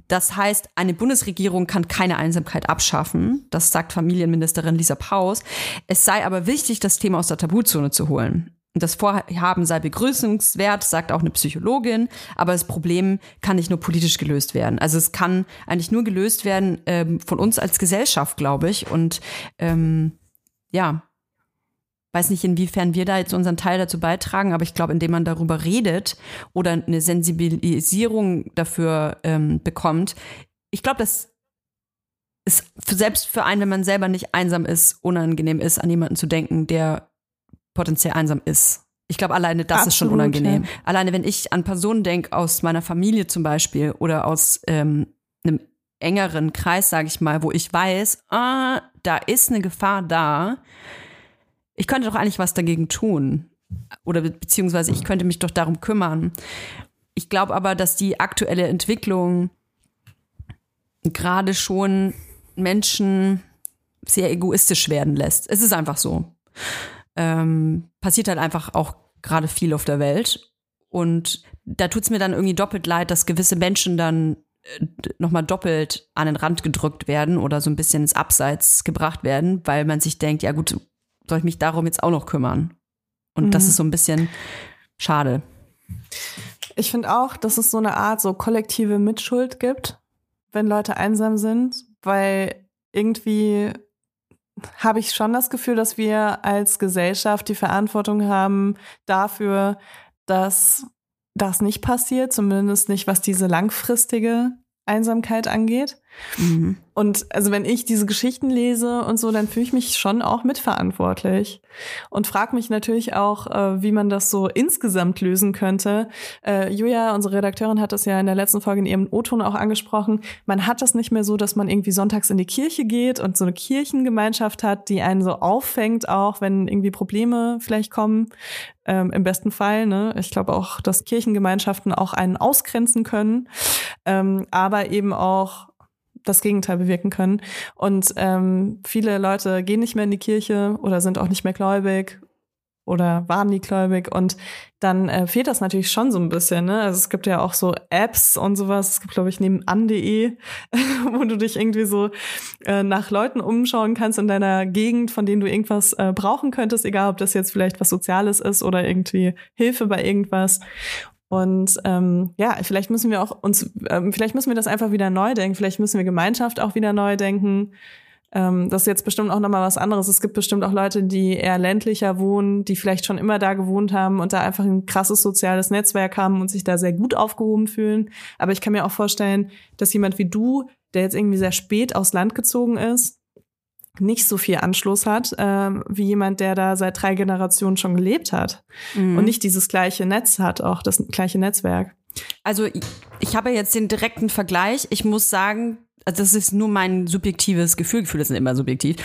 S2: das heißt, eine Bundesregierung kann keine Einsamkeit abschaffen. Das sagt Familienministerin Lisa Paus. Es sei aber wichtig, das Thema aus der Tabuzone zu holen. Das Vorhaben sei begrüßungswert, sagt auch eine Psychologin, aber das Problem kann nicht nur politisch gelöst werden. Also es kann eigentlich nur gelöst werden ähm, von uns als Gesellschaft, glaube ich. Und ähm, ja, weiß nicht, inwiefern wir da jetzt unseren Teil dazu beitragen, aber ich glaube, indem man darüber redet oder eine Sensibilisierung dafür ähm, bekommt, ich glaube, dass es für, selbst für einen, wenn man selber nicht einsam ist, unangenehm ist, an jemanden zu denken, der potenziell einsam ist. Ich glaube, alleine das Absolut, ist schon unangenehm. Ja. Alleine, wenn ich an Personen denke, aus meiner Familie zum Beispiel oder aus ähm, einem engeren Kreis, sage ich mal, wo ich weiß, ah, da ist eine Gefahr da. Ich könnte doch eigentlich was dagegen tun. Oder beziehungsweise ich könnte mich doch darum kümmern. Ich glaube aber, dass die aktuelle Entwicklung gerade schon Menschen sehr egoistisch werden lässt. Es ist einfach so ähm, passiert halt einfach auch gerade viel auf der Welt. Und da tut es mir dann irgendwie doppelt leid, dass gewisse Menschen dann äh, nochmal doppelt an den Rand gedrückt werden oder so ein bisschen ins Abseits gebracht werden, weil man sich denkt, ja gut, soll ich mich darum jetzt auch noch kümmern? Und mhm. das ist so ein bisschen schade.
S1: Ich finde auch, dass es so eine Art so kollektive Mitschuld gibt, wenn Leute einsam sind, weil irgendwie habe ich schon das Gefühl, dass wir als Gesellschaft die Verantwortung haben dafür, dass das nicht passiert, zumindest nicht was diese langfristige Einsamkeit angeht. Mhm. Und also wenn ich diese Geschichten lese und so, dann fühle ich mich schon auch mitverantwortlich und frage mich natürlich auch, äh, wie man das so insgesamt lösen könnte. Äh, Julia, unsere Redakteurin, hat das ja in der letzten Folge in ihrem O-Ton auch angesprochen. Man hat das nicht mehr so, dass man irgendwie sonntags in die Kirche geht und so eine Kirchengemeinschaft hat, die einen so auffängt, auch wenn irgendwie Probleme vielleicht kommen. Ähm, Im besten Fall, ne? Ich glaube auch, dass Kirchengemeinschaften auch einen ausgrenzen können, ähm, aber eben auch das Gegenteil bewirken können. Und ähm, viele Leute gehen nicht mehr in die Kirche oder sind auch nicht mehr gläubig oder waren nie gläubig und dann äh, fehlt das natürlich schon so ein bisschen. Ne? Also es gibt ja auch so Apps und sowas. Es gibt, glaube ich, nebenan.de, wo du dich irgendwie so äh, nach Leuten umschauen kannst in deiner Gegend, von denen du irgendwas äh, brauchen könntest, egal ob das jetzt vielleicht was Soziales ist oder irgendwie Hilfe bei irgendwas. Und ähm, ja, vielleicht müssen wir auch uns, ähm, vielleicht müssen wir das einfach wieder neu denken. Vielleicht müssen wir Gemeinschaft auch wieder neu denken. Ähm, das ist jetzt bestimmt auch nochmal was anderes. Es gibt bestimmt auch Leute, die eher ländlicher wohnen, die vielleicht schon immer da gewohnt haben und da einfach ein krasses soziales Netzwerk haben und sich da sehr gut aufgehoben fühlen. Aber ich kann mir auch vorstellen, dass jemand wie du, der jetzt irgendwie sehr spät aufs Land gezogen ist, nicht so viel Anschluss hat, ähm, wie jemand, der da seit drei Generationen schon gelebt hat mhm. und nicht dieses gleiche Netz hat, auch das gleiche Netzwerk.
S2: Also ich, habe jetzt den direkten Vergleich. Ich muss sagen, also das ist nur mein subjektives Gefühl. Gefühle sind immer subjektiv.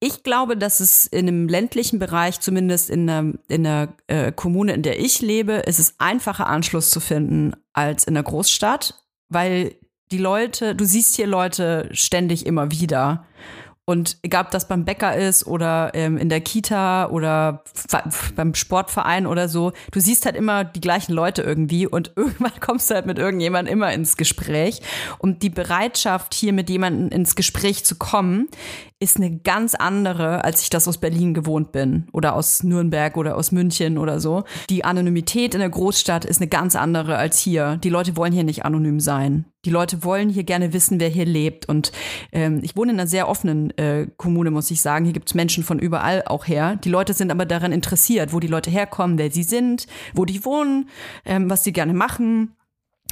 S2: Ich glaube, dass es in einem ländlichen Bereich, zumindest in einer, in einer äh, Kommune, in der ich lebe, ist es einfacher Anschluss zu finden als in einer Großstadt, weil die Leute, du siehst hier Leute ständig immer wieder. Und egal, ob das beim Bäcker ist oder ähm, in der Kita oder beim Sportverein oder so, du siehst halt immer die gleichen Leute irgendwie und irgendwann kommst du halt mit irgendjemandem immer ins Gespräch. Und die Bereitschaft, hier mit jemandem ins Gespräch zu kommen, ist eine ganz andere, als ich das aus Berlin gewohnt bin oder aus Nürnberg oder aus München oder so. Die Anonymität in der Großstadt ist eine ganz andere als hier. Die Leute wollen hier nicht anonym sein. Die Leute wollen hier gerne wissen, wer hier lebt. Und ähm, ich wohne in einer sehr offenen äh, Kommune, muss ich sagen. Hier gibt es Menschen von überall auch her. Die Leute sind aber daran interessiert, wo die Leute herkommen, wer sie sind, wo die wohnen, ähm, was sie gerne machen.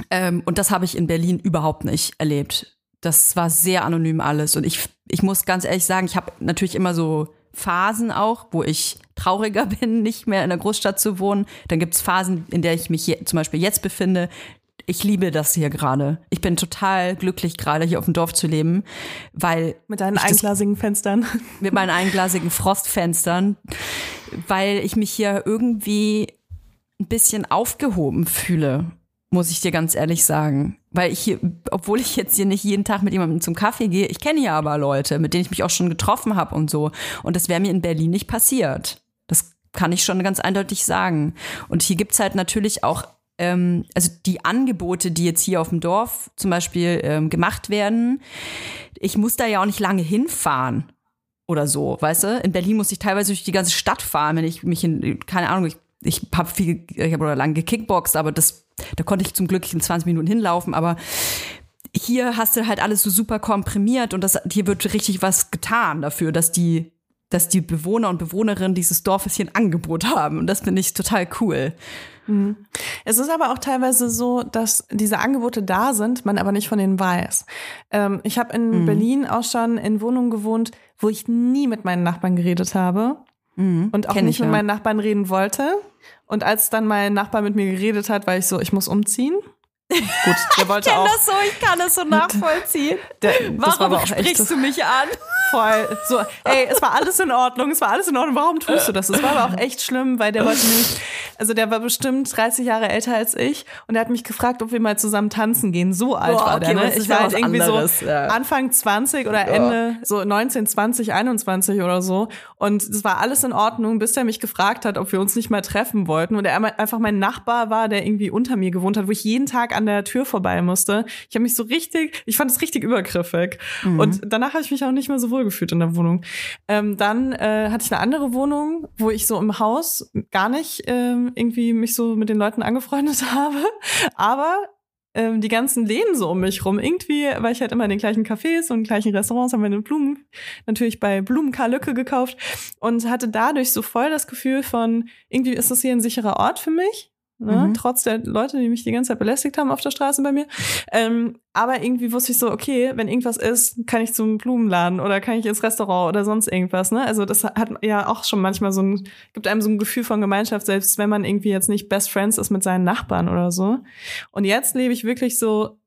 S2: Ähm, und das habe ich in Berlin überhaupt nicht erlebt. Das war sehr anonym alles. Und ich, ich muss ganz ehrlich sagen, ich habe natürlich immer so Phasen auch, wo ich trauriger bin, nicht mehr in der Großstadt zu wohnen. Dann gibt es Phasen, in der ich mich hier, zum Beispiel jetzt befinde, ich liebe das hier gerade. Ich bin total glücklich, gerade hier auf dem Dorf zu leben, weil.
S1: Mit deinen einglasigen Fenstern.
S2: Mit meinen einglasigen Frostfenstern, weil ich mich hier irgendwie ein bisschen aufgehoben fühle, muss ich dir ganz ehrlich sagen. Weil ich hier, obwohl ich jetzt hier nicht jeden Tag mit jemandem zum Kaffee gehe, ich kenne hier aber Leute, mit denen ich mich auch schon getroffen habe und so. Und das wäre mir in Berlin nicht passiert. Das kann ich schon ganz eindeutig sagen. Und hier gibt's halt natürlich auch, ähm, also die Angebote, die jetzt hier auf dem Dorf zum Beispiel ähm, gemacht werden, ich muss da ja auch nicht lange hinfahren oder so, weißt du? In Berlin muss ich teilweise durch die ganze Stadt fahren, wenn ich mich in, keine Ahnung, ich, ich habe viel, ich habe lange gekickboxt, aber das da konnte ich zum Glück in 20 Minuten hinlaufen, aber hier hast du halt alles so super komprimiert und das, hier wird richtig was getan dafür, dass die, dass die Bewohner und Bewohnerinnen dieses Dorfes hier ein Angebot haben. Und das finde ich total cool.
S1: Mhm. Es ist aber auch teilweise so, dass diese Angebote da sind, man aber nicht von denen weiß. Ähm, ich habe in mhm. Berlin auch schon in Wohnungen gewohnt, wo ich nie mit meinen Nachbarn geredet habe mhm. und auch nicht ich, mit ja. meinen Nachbarn reden wollte. Und als dann mein Nachbar mit mir geredet hat, war ich so, ich muss umziehen.
S2: Gut, der wollte ich auch. das so, ich kann das so nachvollziehen. Der, Warum sprichst du mich an?
S1: Voll so, ey, es war alles in Ordnung, es war alles in Ordnung, warum tust du das? Es war aber auch echt schlimm, weil der wollte nämlich, also der war bestimmt 30 Jahre älter als ich und er hat mich gefragt, ob wir mal zusammen tanzen gehen. So alt Boah, war okay, der, ne? Ich war halt irgendwie anderes, so ja. Anfang 20 oder Ende, so 19, 20, 21 oder so und es war alles in Ordnung, bis er mich gefragt hat, ob wir uns nicht mal treffen wollten und er einfach mein Nachbar war, der irgendwie unter mir gewohnt hat, wo ich jeden Tag an der Tür vorbei musste. Ich habe mich so richtig, ich fand es richtig übergriffig mhm. und danach habe ich mich auch nicht mehr so wohl gefühlt in der Wohnung. Ähm, dann äh, hatte ich eine andere Wohnung, wo ich so im Haus gar nicht ähm, irgendwie mich so mit den Leuten angefreundet habe. Aber ähm, die ganzen Läden so um mich rum. Irgendwie war ich halt immer in den gleichen Cafés und gleichen Restaurants, haben meine Blumen natürlich bei Blumen Karl Lücke gekauft und hatte dadurch so voll das Gefühl von, irgendwie ist das hier ein sicherer Ort für mich. Ne? Mhm. Trotz der Leute, die mich die ganze Zeit belästigt haben auf der Straße bei mir. Ähm, aber irgendwie wusste ich so, okay, wenn irgendwas ist, kann ich zum Blumenladen oder kann ich ins Restaurant oder sonst irgendwas. Ne? Also das hat ja auch schon manchmal so ein, gibt einem so ein Gefühl von Gemeinschaft, selbst wenn man irgendwie jetzt nicht Best Friends ist mit seinen Nachbarn oder so. Und jetzt lebe ich wirklich so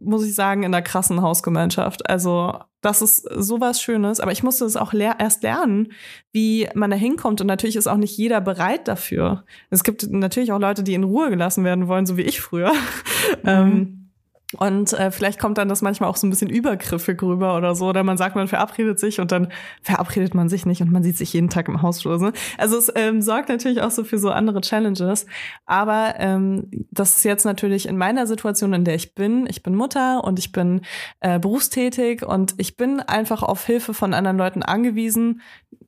S1: muss ich sagen, in der krassen Hausgemeinschaft. Also das ist sowas Schönes, aber ich musste es auch lehr erst lernen, wie man da hinkommt. Und natürlich ist auch nicht jeder bereit dafür. Es gibt natürlich auch Leute, die in Ruhe gelassen werden wollen, so wie ich früher. Mhm. Ähm, und äh, vielleicht kommt dann das manchmal auch so ein bisschen übergriffig rüber oder so. Oder man sagt, man verabredet sich und dann verabredet man sich nicht und man sieht sich jeden Tag im Hausflur. So. Also es ähm, sorgt natürlich auch so für so andere Challenges. Aber ähm, das ist jetzt natürlich in meiner Situation, in der ich bin. Ich bin Mutter und ich bin äh, berufstätig und ich bin einfach auf Hilfe von anderen Leuten angewiesen.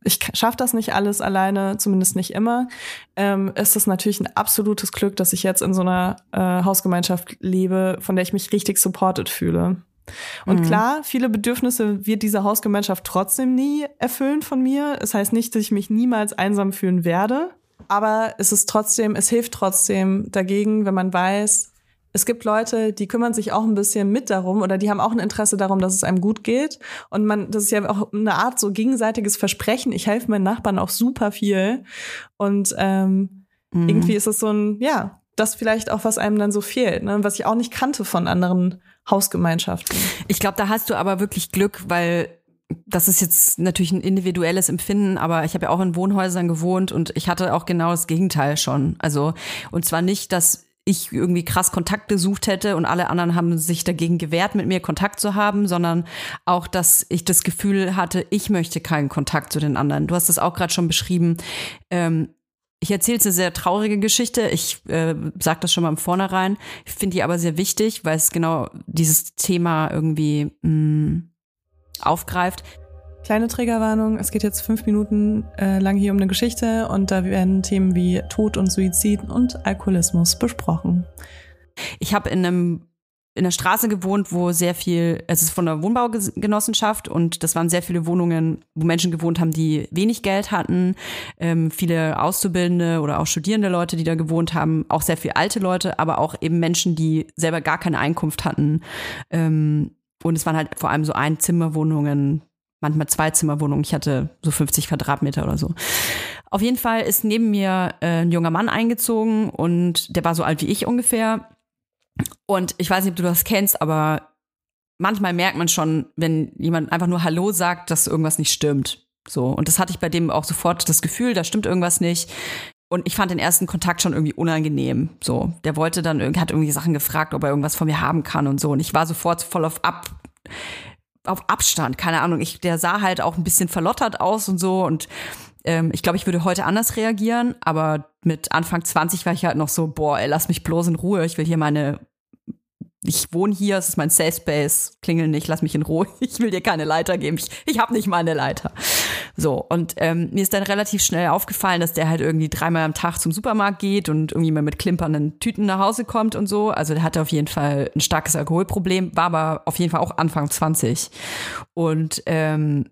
S1: Ich schaffe das nicht alles alleine, zumindest nicht immer. Ähm, ist es natürlich ein absolutes Glück, dass ich jetzt in so einer äh, Hausgemeinschaft lebe, von der ich mich richtig supported fühle. Und mhm. klar, viele Bedürfnisse wird diese Hausgemeinschaft trotzdem nie erfüllen von mir. Es das heißt nicht, dass ich mich niemals einsam fühlen werde. Aber es ist trotzdem, es hilft trotzdem dagegen, wenn man weiß, es gibt Leute, die kümmern sich auch ein bisschen mit darum oder die haben auch ein Interesse darum, dass es einem gut geht. Und man, das ist ja auch eine Art so gegenseitiges Versprechen. Ich helfe meinen Nachbarn auch super viel. Und ähm, mhm. irgendwie ist es so ein, ja, das vielleicht auch, was einem dann so fehlt, ne? was ich auch nicht kannte von anderen Hausgemeinschaften.
S2: Ich glaube, da hast du aber wirklich Glück, weil das ist jetzt natürlich ein individuelles Empfinden, aber ich habe ja auch in Wohnhäusern gewohnt und ich hatte auch genau das Gegenteil schon. Also, und zwar nicht, dass ich irgendwie krass Kontakt gesucht hätte und alle anderen haben sich dagegen gewehrt, mit mir Kontakt zu haben, sondern auch, dass ich das Gefühl hatte, ich möchte keinen Kontakt zu den anderen. Du hast es auch gerade schon beschrieben. Ähm, ich erzähle eine sehr traurige Geschichte. Ich äh, sage das schon mal im Vornherein. Ich finde die aber sehr wichtig, weil es genau dieses Thema irgendwie mh, mm, aufgreift.
S1: Kleine Triggerwarnung, es geht jetzt fünf Minuten äh, lang hier um eine Geschichte und da werden Themen wie Tod und Suizid und Alkoholismus besprochen.
S2: Ich habe in einem in der Straße gewohnt, wo sehr viel, es ist von der Wohnbaugenossenschaft und das waren sehr viele Wohnungen, wo Menschen gewohnt haben, die wenig Geld hatten, ähm, viele Auszubildende oder auch studierende Leute, die da gewohnt haben, auch sehr viele alte Leute, aber auch eben Menschen, die selber gar keine Einkunft hatten. Ähm, und es waren halt vor allem so Einzimmerwohnungen, manchmal Zweizimmerwohnungen. Ich hatte so 50 Quadratmeter oder so. Auf jeden Fall ist neben mir äh, ein junger Mann eingezogen und der war so alt wie ich ungefähr und ich weiß nicht, ob du das kennst, aber manchmal merkt man schon, wenn jemand einfach nur Hallo sagt, dass irgendwas nicht stimmt. So. Und das hatte ich bei dem auch sofort das Gefühl, da stimmt irgendwas nicht. Und ich fand den ersten Kontakt schon irgendwie unangenehm. So, der wollte dann hat irgendwie Sachen gefragt, ob er irgendwas von mir haben kann und so. Und ich war sofort voll auf ab, auf Abstand, keine Ahnung. Ich, der sah halt auch ein bisschen verlottert aus und so. Und ähm, ich glaube, ich würde heute anders reagieren, aber mit Anfang 20 war ich halt noch so, boah, ey, lass mich bloß in Ruhe. Ich will hier meine ich wohne hier, es ist mein Safe Space, klingel nicht, lass mich in Ruhe, ich will dir keine Leiter geben, ich, ich habe nicht mal eine Leiter. So, und ähm, mir ist dann relativ schnell aufgefallen, dass der halt irgendwie dreimal am Tag zum Supermarkt geht und irgendwie mal mit klimpernden Tüten nach Hause kommt und so. Also der hatte auf jeden Fall ein starkes Alkoholproblem, war aber auf jeden Fall auch Anfang 20. Und ähm,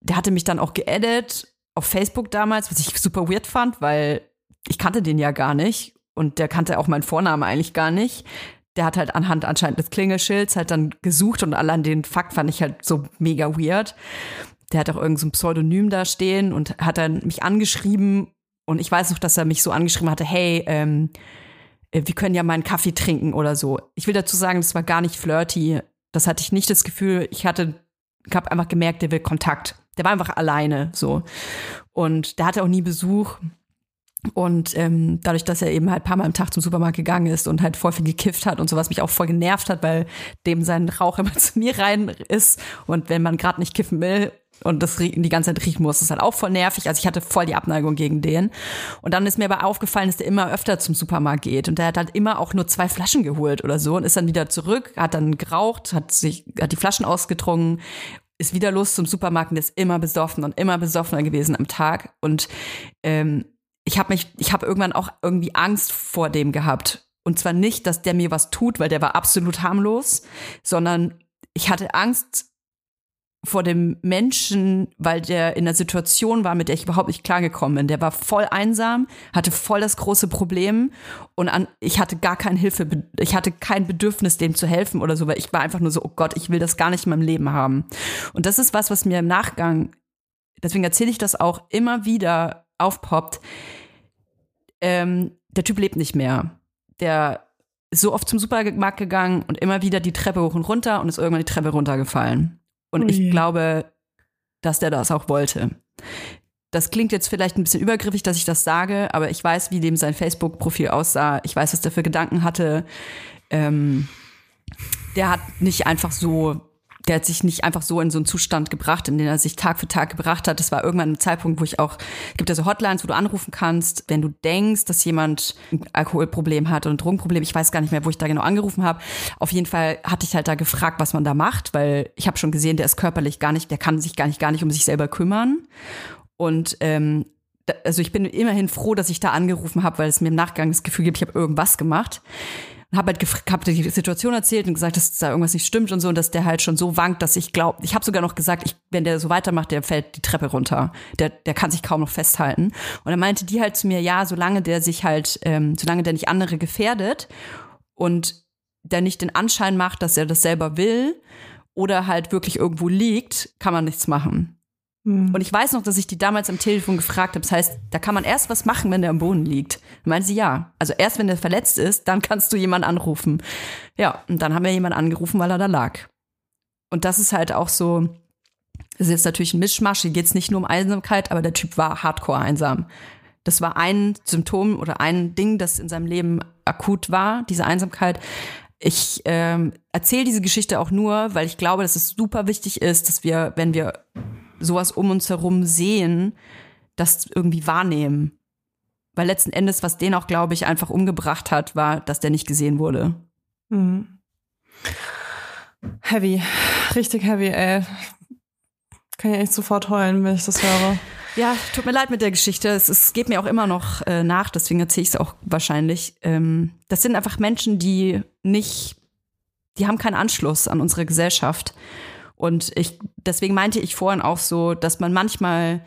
S2: der hatte mich dann auch geedit auf Facebook damals, was ich super weird fand, weil ich kannte den ja gar nicht und der kannte auch meinen Vornamen eigentlich gar nicht der hat halt anhand anscheinend des Klingelschilds halt dann gesucht und allein den Fakt fand ich halt so mega weird. Der hat auch irgendein so Pseudonym da stehen und hat dann mich angeschrieben und ich weiß noch, dass er mich so angeschrieben hatte, hey, ähm, äh, wir können ja mal einen Kaffee trinken oder so. Ich will dazu sagen, das war gar nicht flirty. Das hatte ich nicht das Gefühl. Ich hatte, ich habe einfach gemerkt, der will Kontakt. Der war einfach alleine so. Und der hatte auch nie Besuch. Und ähm, dadurch, dass er eben halt paar Mal am Tag zum Supermarkt gegangen ist und halt voll viel gekifft hat und so, was mich auch voll genervt hat, weil dem sein Rauch immer zu mir rein ist. Und wenn man gerade nicht kiffen will und das die ganze Zeit riechen muss, ist halt auch voll nervig. Also ich hatte voll die Abneigung gegen den. Und dann ist mir aber aufgefallen, dass der immer öfter zum Supermarkt geht. Und der hat halt immer auch nur zwei Flaschen geholt oder so und ist dann wieder zurück, hat dann geraucht, hat sich, hat die Flaschen ausgetrunken ist wieder los zum Supermarkt und ist immer besoffen und immer besoffener gewesen am Tag. Und ähm, ich habe mich, ich habe irgendwann auch irgendwie Angst vor dem gehabt. Und zwar nicht, dass der mir was tut, weil der war absolut harmlos, sondern ich hatte Angst vor dem Menschen, weil der in einer Situation war, mit der ich überhaupt nicht klargekommen bin. Der war voll einsam, hatte voll das große Problem und an, ich hatte gar keine Hilfe, ich hatte kein Bedürfnis, dem zu helfen oder so, weil ich war einfach nur so, oh Gott, ich will das gar nicht in meinem Leben haben. Und das ist was, was mir im Nachgang, deswegen erzähle ich das auch immer wieder aufpoppt ähm, der Typ lebt nicht mehr. Der ist so oft zum Supermarkt gegangen und immer wieder die Treppe hoch und runter und ist irgendwann die Treppe runtergefallen. Und Ui. ich glaube, dass der das auch wollte. Das klingt jetzt vielleicht ein bisschen übergriffig, dass ich das sage, aber ich weiß, wie dem sein Facebook-Profil aussah. Ich weiß, was der für Gedanken hatte. Ähm, der hat nicht einfach so der hat sich nicht einfach so in so einen Zustand gebracht, in den er sich Tag für Tag gebracht hat. Das war irgendwann ein Zeitpunkt, wo ich auch, gibt ja so Hotlines, wo du anrufen kannst, wenn du denkst, dass jemand ein Alkoholproblem hat oder ein Drogenproblem. Ich weiß gar nicht mehr, wo ich da genau angerufen habe. Auf jeden Fall hatte ich halt da gefragt, was man da macht, weil ich habe schon gesehen, der ist körperlich gar nicht, der kann sich gar nicht gar nicht um sich selber kümmern. Und ähm, also ich bin immerhin froh, dass ich da angerufen habe, weil es mir im Nachgang das Gefühl gibt, ich habe irgendwas gemacht und habe halt hab die Situation erzählt und gesagt, dass da irgendwas nicht stimmt und so und dass der halt schon so wankt, dass ich glaube, ich habe sogar noch gesagt, ich, wenn der so weitermacht, der fällt die Treppe runter. Der, der kann sich kaum noch festhalten. Und dann meinte die halt zu mir, ja, solange der sich halt, ähm, solange der nicht andere gefährdet und der nicht den Anschein macht, dass er das selber will oder halt wirklich irgendwo liegt, kann man nichts machen. Mhm. Und ich weiß noch, dass ich die damals am Telefon gefragt habe. Das heißt, da kann man erst was machen, wenn der am Boden liegt. Dann meinte sie ja. Also erst wenn der verletzt ist, dann kannst du jemanden anrufen. Ja, und dann haben wir jemanden angerufen, weil er da lag. Und das ist halt auch so, das ist jetzt natürlich ein Mischmasch, hier geht es nicht nur um Einsamkeit, aber der Typ war hardcore einsam. Das war ein Symptom oder ein Ding, das in seinem Leben akut war, diese Einsamkeit. Ich ähm, erzähle diese Geschichte auch nur, weil ich glaube, dass es super wichtig ist, dass wir, wenn wir sowas um uns herum sehen, das irgendwie wahrnehmen. Weil letzten Endes, was den auch, glaube ich, einfach umgebracht hat, war, dass der nicht gesehen wurde. Mhm.
S1: Heavy. Richtig heavy, ey. Kann ich echt sofort heulen, wenn ich das höre.
S2: Ja, tut mir leid mit der Geschichte. Es, es geht mir auch immer noch äh, nach, deswegen erzähle ich es auch wahrscheinlich. Ähm, das sind einfach Menschen, die nicht, die haben keinen Anschluss an unsere Gesellschaft. Und ich, deswegen meinte ich vorhin auch so, dass man manchmal,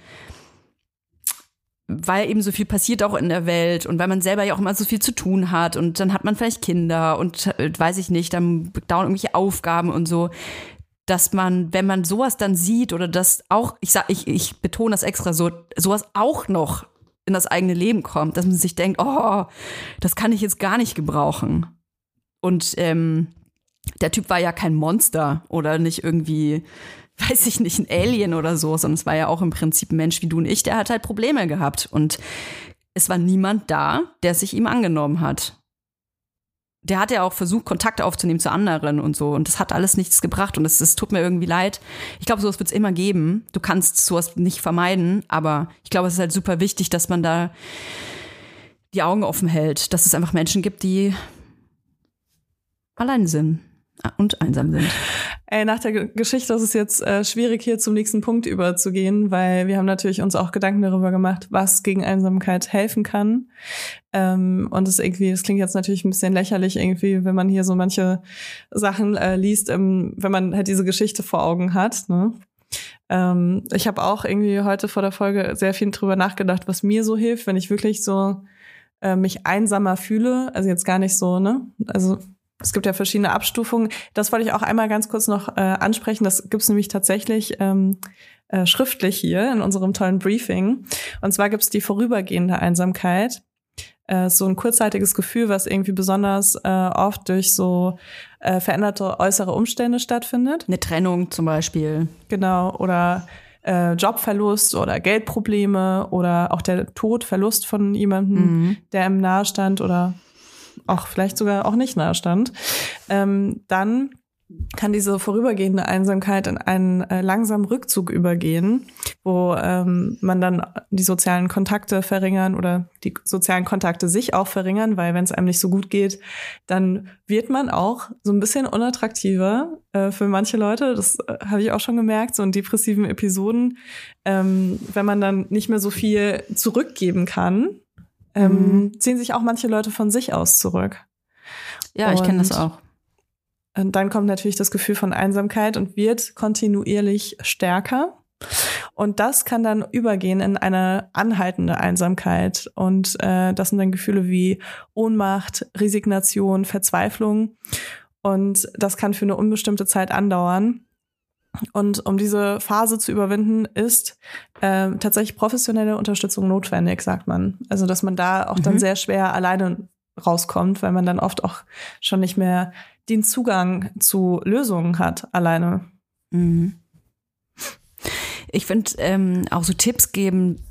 S2: weil eben so viel passiert auch in der Welt und weil man selber ja auch immer so viel zu tun hat und dann hat man vielleicht Kinder und äh, weiß ich nicht, dann dauern irgendwelche Aufgaben und so, dass man, wenn man sowas dann sieht oder das auch, ich sag, ich, ich betone das extra so, sowas auch noch in das eigene Leben kommt, dass man sich denkt, oh, das kann ich jetzt gar nicht gebrauchen. Und ähm, der Typ war ja kein Monster oder nicht irgendwie, weiß ich nicht, ein Alien oder so, sondern es war ja auch im Prinzip ein Mensch wie du und ich, der hat halt Probleme gehabt. Und es war niemand da, der sich ihm angenommen hat. Der hat ja auch versucht, Kontakt aufzunehmen zu anderen und so. Und das hat alles nichts gebracht. Und es, es tut mir irgendwie leid. Ich glaube, sowas wird es immer geben. Du kannst sowas nicht vermeiden. Aber ich glaube, es ist halt super wichtig, dass man da die Augen offen hält. Dass es einfach Menschen gibt, die allein sind und einsam sind.
S1: Ey, nach der Geschichte ist es jetzt äh, schwierig, hier zum nächsten Punkt überzugehen, weil wir haben natürlich uns auch Gedanken darüber gemacht, was gegen Einsamkeit helfen kann. Ähm, und es irgendwie, das klingt jetzt natürlich ein bisschen lächerlich irgendwie, wenn man hier so manche Sachen äh, liest, ähm, wenn man halt diese Geschichte vor Augen hat. Ne? Ähm, ich habe auch irgendwie heute vor der Folge sehr viel drüber nachgedacht, was mir so hilft, wenn ich wirklich so äh, mich einsamer fühle. Also jetzt gar nicht so, ne? Also es gibt ja verschiedene Abstufungen. Das wollte ich auch einmal ganz kurz noch äh, ansprechen. Das gibt es nämlich tatsächlich ähm, äh, schriftlich hier in unserem tollen Briefing. Und zwar gibt es die vorübergehende Einsamkeit. Äh, so ein kurzzeitiges Gefühl, was irgendwie besonders äh, oft durch so äh, veränderte äußere Umstände stattfindet.
S2: Eine Trennung zum Beispiel.
S1: Genau. Oder äh, Jobverlust oder Geldprobleme oder auch der Tod, Verlust von jemandem, mhm. der im Nahestand oder auch vielleicht sogar auch nicht nahe stand, ähm, dann kann diese vorübergehende Einsamkeit in einen äh, langsamen Rückzug übergehen, wo ähm, man dann die sozialen Kontakte verringern oder die sozialen Kontakte sich auch verringern, weil wenn es einem nicht so gut geht, dann wird man auch so ein bisschen unattraktiver äh, für manche Leute. Das äh, habe ich auch schon gemerkt, so in depressiven Episoden, ähm, wenn man dann nicht mehr so viel zurückgeben kann ähm, mhm. ziehen sich auch manche Leute von sich aus zurück.
S2: Ja, ich kenne das auch.
S1: Und dann kommt natürlich das Gefühl von Einsamkeit und wird kontinuierlich stärker. Und das kann dann übergehen in eine anhaltende Einsamkeit. Und äh, das sind dann Gefühle wie Ohnmacht, Resignation, Verzweiflung. Und das kann für eine unbestimmte Zeit andauern. Und um diese Phase zu überwinden, ist äh, tatsächlich professionelle Unterstützung notwendig, sagt man. Also dass man da auch mhm. dann sehr schwer alleine rauskommt, weil man dann oft auch schon nicht mehr den Zugang zu Lösungen hat alleine.
S2: Mhm. Ich finde ähm, auch so Tipps geben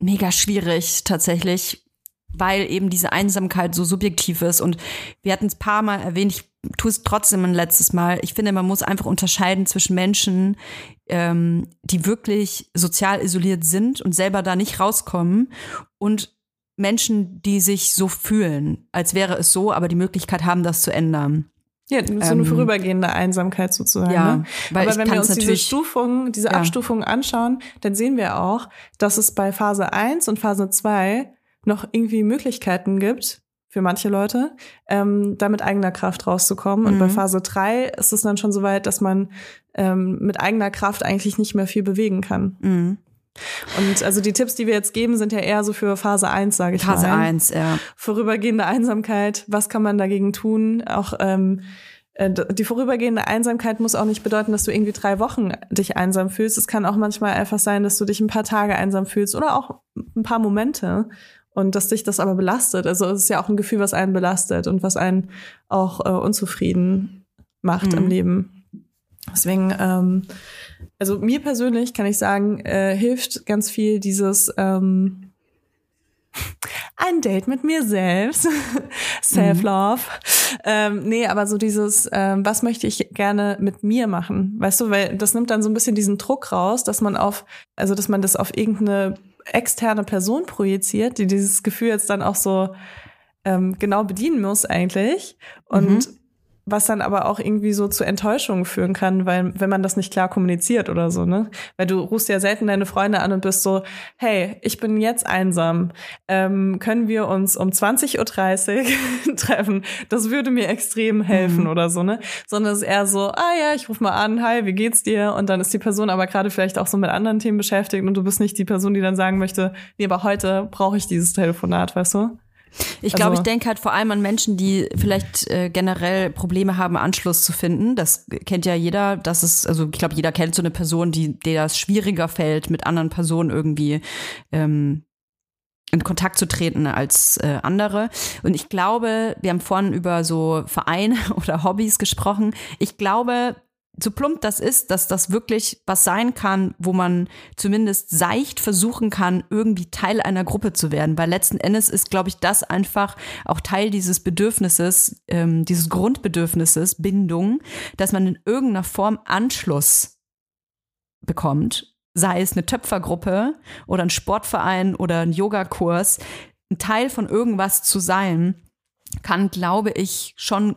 S2: mega schwierig tatsächlich, weil eben diese Einsamkeit so subjektiv ist. Und wir hatten es paar Mal erwähnt, ich tue es trotzdem ein letztes Mal. Ich finde, man muss einfach unterscheiden zwischen Menschen, ähm, die wirklich sozial isoliert sind und selber da nicht rauskommen und Menschen, die sich so fühlen, als wäre es so, aber die Möglichkeit haben, das zu ändern.
S1: Ja, so eine ähm, vorübergehende Einsamkeit sozusagen. Ja, ne? weil Aber wenn wir uns diese Stufung, diese ja. Abstufung anschauen, dann sehen wir auch, dass es bei Phase 1 und Phase 2 noch irgendwie Möglichkeiten gibt, für manche Leute, ähm, da mit eigener Kraft rauszukommen. Und bei mhm. Phase 3 ist es dann schon so weit, dass man ähm, mit eigener Kraft eigentlich nicht mehr viel bewegen kann. Mhm. Und also die Tipps, die wir jetzt geben, sind ja eher so für Phase 1, sage ich
S2: Phase
S1: mal.
S2: Phase 1, ja.
S1: Vorübergehende Einsamkeit, was kann man dagegen tun? Auch ähm, äh, die vorübergehende Einsamkeit muss auch nicht bedeuten, dass du irgendwie drei Wochen dich einsam fühlst. Es kann auch manchmal einfach sein, dass du dich ein paar Tage einsam fühlst oder auch ein paar Momente und dass dich das aber belastet. Also es ist ja auch ein Gefühl, was einen belastet und was einen auch äh, unzufrieden macht mhm. im Leben. Deswegen, ähm, also mir persönlich kann ich sagen, äh, hilft ganz viel dieses ähm, ein Date mit mir selbst, Self-Love. Mhm. Ähm, nee, aber so dieses, ähm, was möchte ich gerne mit mir machen? Weißt du, weil das nimmt dann so ein bisschen diesen Druck raus, dass man auf, also dass man das auf irgendeine externe Person projiziert, die dieses Gefühl jetzt dann auch so ähm, genau bedienen muss eigentlich. Und mhm. Was dann aber auch irgendwie so zu Enttäuschungen führen kann, weil wenn man das nicht klar kommuniziert oder so, ne? Weil du rufst ja selten deine Freunde an und bist so, hey, ich bin jetzt einsam. Ähm, können wir uns um 20.30 Uhr treffen? Das würde mir extrem helfen mhm. oder so, ne? Sondern es ist eher so, ah ja, ich ruf mal an, hi, wie geht's dir? Und dann ist die Person aber gerade vielleicht auch so mit anderen Themen beschäftigt und du bist nicht die Person, die dann sagen möchte, nee, aber heute brauche ich dieses Telefonat, weißt du?
S2: Ich glaube, also, ich denke halt vor allem an Menschen, die vielleicht äh, generell Probleme haben, Anschluss zu finden. Das kennt ja jeder. Das ist, also ich glaube, jeder kennt so eine Person, die der das schwieriger fällt, mit anderen Personen irgendwie ähm, in Kontakt zu treten als äh, andere. Und ich glaube, wir haben vorhin über so Vereine oder Hobbys gesprochen. Ich glaube, so plump das ist, dass das wirklich was sein kann, wo man zumindest seicht versuchen kann, irgendwie Teil einer Gruppe zu werden. Weil letzten Endes ist, glaube ich, das einfach auch Teil dieses Bedürfnisses, ähm, dieses Grundbedürfnisses, Bindung, dass man in irgendeiner Form Anschluss bekommt. Sei es eine Töpfergruppe oder ein Sportverein oder ein Yogakurs, ein Teil von irgendwas zu sein, kann, glaube ich, schon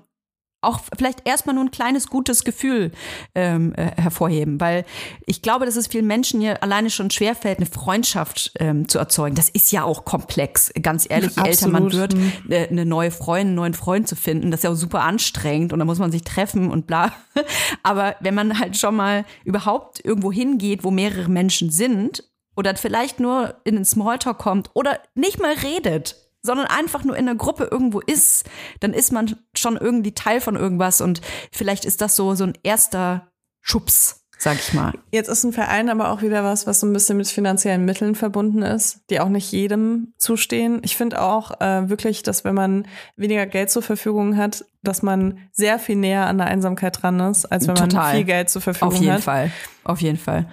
S2: auch vielleicht erstmal nur ein kleines gutes Gefühl ähm, äh, hervorheben, weil ich glaube, dass es vielen Menschen hier alleine schon schwerfällt, eine Freundschaft ähm, zu erzeugen. Das ist ja auch komplex, ganz ehrlich, je älter man wird, äh, eine neue Freundin, einen neuen Freund zu finden, das ist ja auch super anstrengend und da muss man sich treffen und bla. Aber wenn man halt schon mal überhaupt irgendwo hingeht, wo mehrere Menschen sind oder vielleicht nur in den Smalltalk kommt oder nicht mal redet, sondern einfach nur in einer Gruppe irgendwo ist, dann ist man schon irgendwie Teil von irgendwas und vielleicht ist das so so ein erster Schubs, sag ich mal.
S1: Jetzt ist ein Verein aber auch wieder was, was so ein bisschen mit finanziellen Mitteln verbunden ist, die auch nicht jedem zustehen. Ich finde auch äh, wirklich, dass wenn man weniger Geld zur Verfügung hat, dass man sehr viel näher an der Einsamkeit dran ist, als wenn
S2: Total.
S1: man viel Geld zur Verfügung hat.
S2: Auf jeden
S1: hat.
S2: Fall, auf jeden Fall.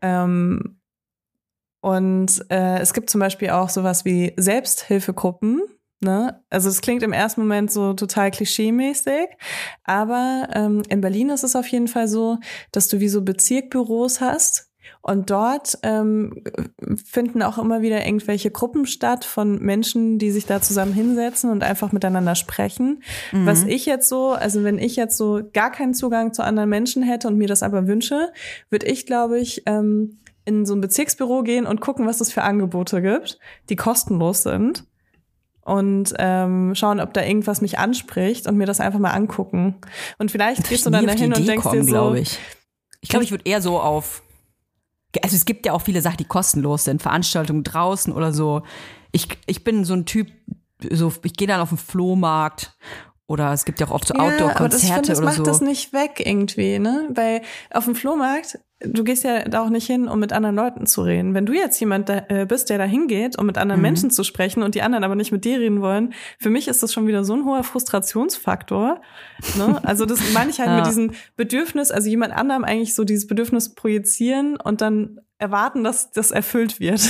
S1: Ähm, und äh, es gibt zum Beispiel auch sowas wie Selbsthilfegruppen. Ne? Also es klingt im ersten Moment so total klischee-mäßig, aber ähm, in Berlin ist es auf jeden Fall so, dass du wie so Bezirkbüros hast und dort ähm, finden auch immer wieder irgendwelche Gruppen statt von Menschen, die sich da zusammen hinsetzen und einfach miteinander sprechen.
S2: Mhm.
S1: Was ich jetzt so, also wenn ich jetzt so gar keinen Zugang zu anderen Menschen hätte und mir das aber wünsche, würde ich, glaube ich, ähm, in so ein Bezirksbüro gehen und gucken, was es für Angebote gibt, die kostenlos sind. Und ähm, schauen, ob da irgendwas mich anspricht und mir das einfach mal angucken. Und vielleicht gehst du dann dahin und denkst
S2: kommen,
S1: dir so,
S2: glaube ich. Ich glaube, ich würde eher so auf. Also es gibt ja auch viele Sachen, die kostenlos sind, Veranstaltungen draußen oder so. Ich, ich bin so ein Typ, so ich gehe dann auf den Flohmarkt oder es gibt ja auch oft so
S1: Ja, aber das, ich
S2: Outdoor-Konzerte
S1: finde, das
S2: oder
S1: macht
S2: so.
S1: das nicht weg irgendwie, ne? Weil auf dem Flohmarkt, du gehst ja da auch nicht hin, um mit anderen Leuten zu reden. Wenn du jetzt jemand da, äh, bist, der da hingeht, um mit anderen
S2: Mhm.
S1: Menschen zu sprechen und die anderen aber nicht mit dir reden wollen, für mich ist das schon wieder so ein hoher Frustrationsfaktor. Ne? Also das meine ich halt
S2: Ja.
S1: mit diesem Bedürfnis, also jemand anderem eigentlich so dieses Bedürfnis projizieren und dann erwarten, dass das erfüllt wird.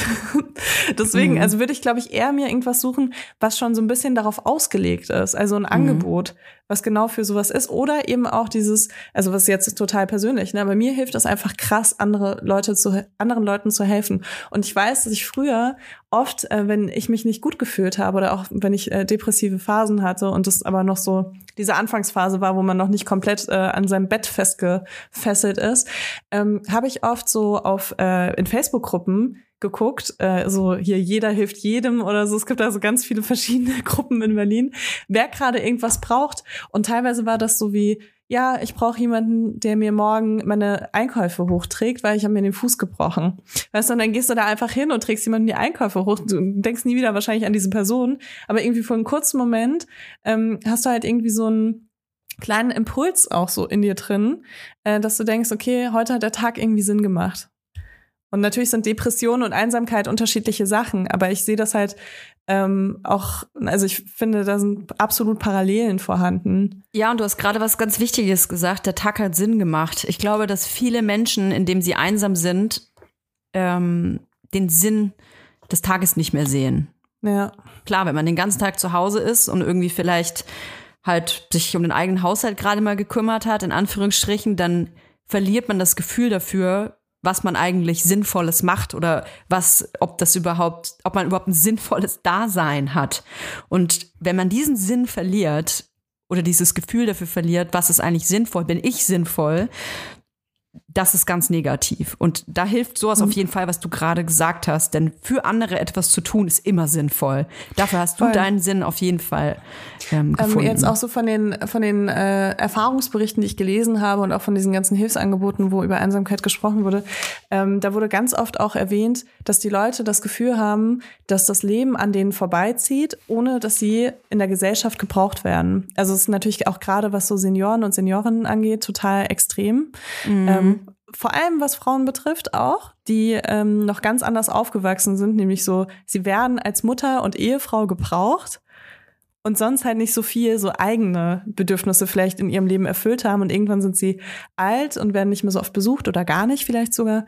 S1: Deswegen,
S2: Mhm.
S1: also würde ich, glaube ich, eher mir irgendwas suchen, was schon so ein bisschen darauf ausgelegt ist. Also ein Angebot, was genau für sowas ist. Oder eben auch dieses, also was jetzt total persönlich, ne? Aber mir hilft das einfach krass, andere Leute zu, anderen Leuten zu helfen. Und ich weiß, dass ich früher oft, äh, wenn ich mich nicht gut gefühlt habe oder auch wenn ich äh, depressive Phasen hatte und das aber noch so diese Anfangsphase war, wo man noch nicht komplett äh, an seinem Bett festgefesselt ist, ähm, habe ich oft so auf äh, in Facebook-Gruppen geguckt, äh, so hier jeder hilft jedem oder so. Es gibt also ganz viele verschiedene Gruppen in Berlin, wer gerade irgendwas braucht. Und teilweise war das so wie, ja, ich brauche jemanden, der mir morgen meine Einkäufe hochträgt, weil ich habe mir den Fuß gebrochen. Weißt du, und dann gehst du da einfach hin und trägst jemanden die Einkäufe hoch. Du denkst nie wieder wahrscheinlich an diese Person, aber irgendwie für einen kurzen Moment ähm, hast du halt irgendwie so einen kleinen Impuls auch so in dir drin, äh, dass du denkst, okay, heute hat der Tag irgendwie Sinn gemacht. Und natürlich sind Depression und Einsamkeit unterschiedliche Sachen, aber ich sehe das halt ähm, auch, also ich finde, da sind absolut Parallelen vorhanden.
S2: Ja, und du hast gerade was ganz Wichtiges gesagt. Der Tag hat Sinn gemacht. Ich glaube, dass viele Menschen, indem sie einsam sind, ähm, den Sinn des Tages nicht mehr sehen.
S1: Ja.
S2: Klar, wenn man den ganzen Tag zu Hause ist und irgendwie vielleicht halt sich um den eigenen Haushalt gerade mal gekümmert hat, in Anführungsstrichen, dann verliert man das Gefühl dafür, was man eigentlich Sinnvolles macht oder was, ob das überhaupt, ob man überhaupt ein sinnvolles Dasein hat. Und wenn man diesen Sinn verliert oder dieses Gefühl dafür verliert, was ist eigentlich sinnvoll, bin ich sinnvoll, das ist ganz negativ. Und da hilft sowas auf jeden Fall, was du gerade gesagt hast. Denn für andere etwas zu tun, ist immer sinnvoll. Dafür hast du
S1: Voll.
S2: deinen Sinn auf jeden Fall ähm,
S1: Ähm,
S2: gefunden.
S1: jetzt auch so von den, von den äh, Erfahrungsberichten, die ich gelesen habe und auch von diesen ganzen Hilfsangeboten, wo über Einsamkeit gesprochen wurde, ähm, da wurde ganz oft auch erwähnt, dass die Leute das Gefühl haben, dass das Leben an denen vorbeizieht, ohne dass sie in der Gesellschaft gebraucht werden. Also es ist natürlich auch gerade, was so Senioren und Seniorinnen angeht, total extrem. Ähm, vor allem was Frauen betrifft auch, die ähm, noch ganz anders aufgewachsen sind, nämlich so, sie werden als Mutter und Ehefrau gebraucht und sonst halt nicht so viel so eigene Bedürfnisse vielleicht in ihrem Leben erfüllt haben und irgendwann sind sie alt und werden nicht mehr so oft besucht oder gar nicht vielleicht sogar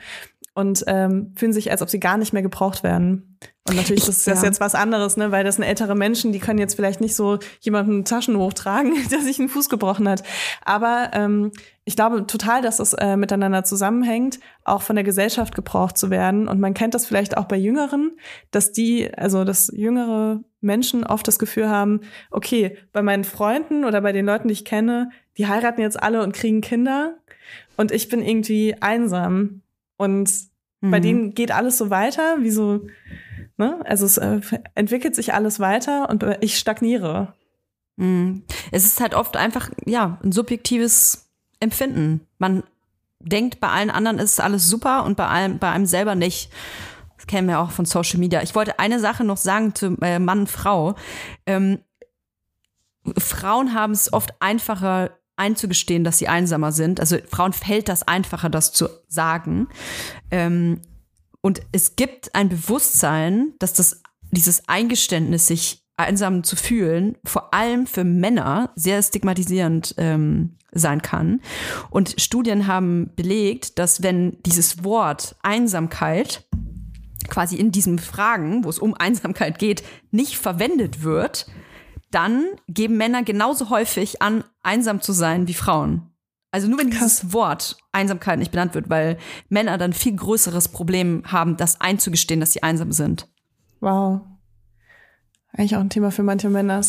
S1: und ähm, fühlen sich, als ob sie gar nicht mehr gebraucht werden. Und natürlich ist das
S2: ja.
S1: jetzt was anderes, ne? weil das sind ältere Menschen, die können jetzt vielleicht nicht so jemanden Taschen hochtragen, der sich einen Fuß gebrochen hat. Aber ähm, ich glaube total, dass das äh, miteinander zusammenhängt, auch von der Gesellschaft gebraucht zu werden. Und man kennt das vielleicht auch bei Jüngeren, dass die, also dass jüngere Menschen oft das Gefühl haben, okay, bei meinen Freunden oder bei den Leuten, die ich kenne, die heiraten jetzt alle und kriegen Kinder und ich bin irgendwie einsam. Und bei
S2: Mhm.
S1: denen geht alles so weiter, wie so, ne? Also es äh, entwickelt sich alles weiter und ich stagniere.
S2: Mhm. Es ist halt oft einfach, ja, ein subjektives Empfinden. Man denkt, bei allen anderen ist alles super und bei einem, bei einem selber nicht. Das kennen wir auch von Social Media. Ich wollte eine Sache noch sagen zu äh, Mann, Frau. Ähm, Frauen haben es oft einfacher einzugestehen, dass sie einsamer sind. Also Frauen fällt das einfacher, das zu sagen. Ähm, und es gibt ein Bewusstsein, dass das, dieses Eingeständnis, sich einsam zu fühlen, vor allem für Männer sehr stigmatisierend ähm, sein kann. Und Studien haben belegt, dass wenn dieses Wort Einsamkeit quasi in diesen Fragen, wo es um Einsamkeit geht, nicht verwendet wird, dann geben Männer genauso häufig an, einsam zu sein wie Frauen. Also nur wenn dieses Wort Einsamkeit nicht benannt wird, weil Männer dann viel größeres Problem haben, das einzugestehen, dass sie einsam sind.
S1: Wow. Eigentlich auch ein Thema für manche Männer.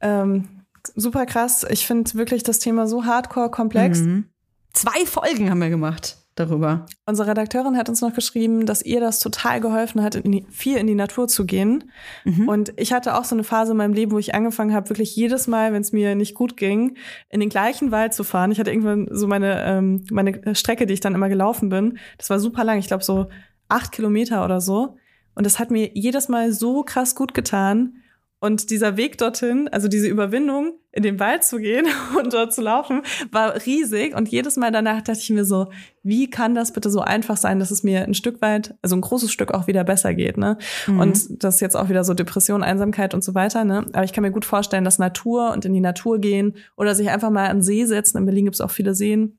S1: Ähm, super krass. Ich finde wirklich das Thema so hardcore komplex.
S2: Mhm. Zwei Folgen haben wir gemacht darüber.
S1: Unsere Redakteurin hat uns noch geschrieben, dass ihr das total geholfen hat, in die, viel in die Natur zu gehen.
S2: Mhm.
S1: Und ich hatte auch so eine Phase in meinem Leben, wo ich angefangen habe, wirklich jedes Mal, wenn es mir nicht gut ging, in den gleichen Wald zu fahren. Ich hatte irgendwann so meine, ähm, meine Strecke, die ich dann immer gelaufen bin. Das war super lang, ich glaube so acht Kilometer oder so. Und das hat mir jedes Mal so krass gut getan. Und dieser Weg dorthin, also diese Überwindung, in den Wald zu gehen und dort zu laufen, war riesig. Und jedes Mal danach dachte ich mir so, wie kann das bitte so einfach sein, dass es mir ein Stück weit, also ein großes Stück auch wieder besser geht, ne?
S2: Mhm.
S1: Und das ist jetzt auch wieder so Depression, Einsamkeit und so weiter, ne? Aber ich kann mir gut vorstellen, dass Natur und in die Natur gehen oder sich einfach mal an den See setzen. In Berlin gibt es auch viele Seen.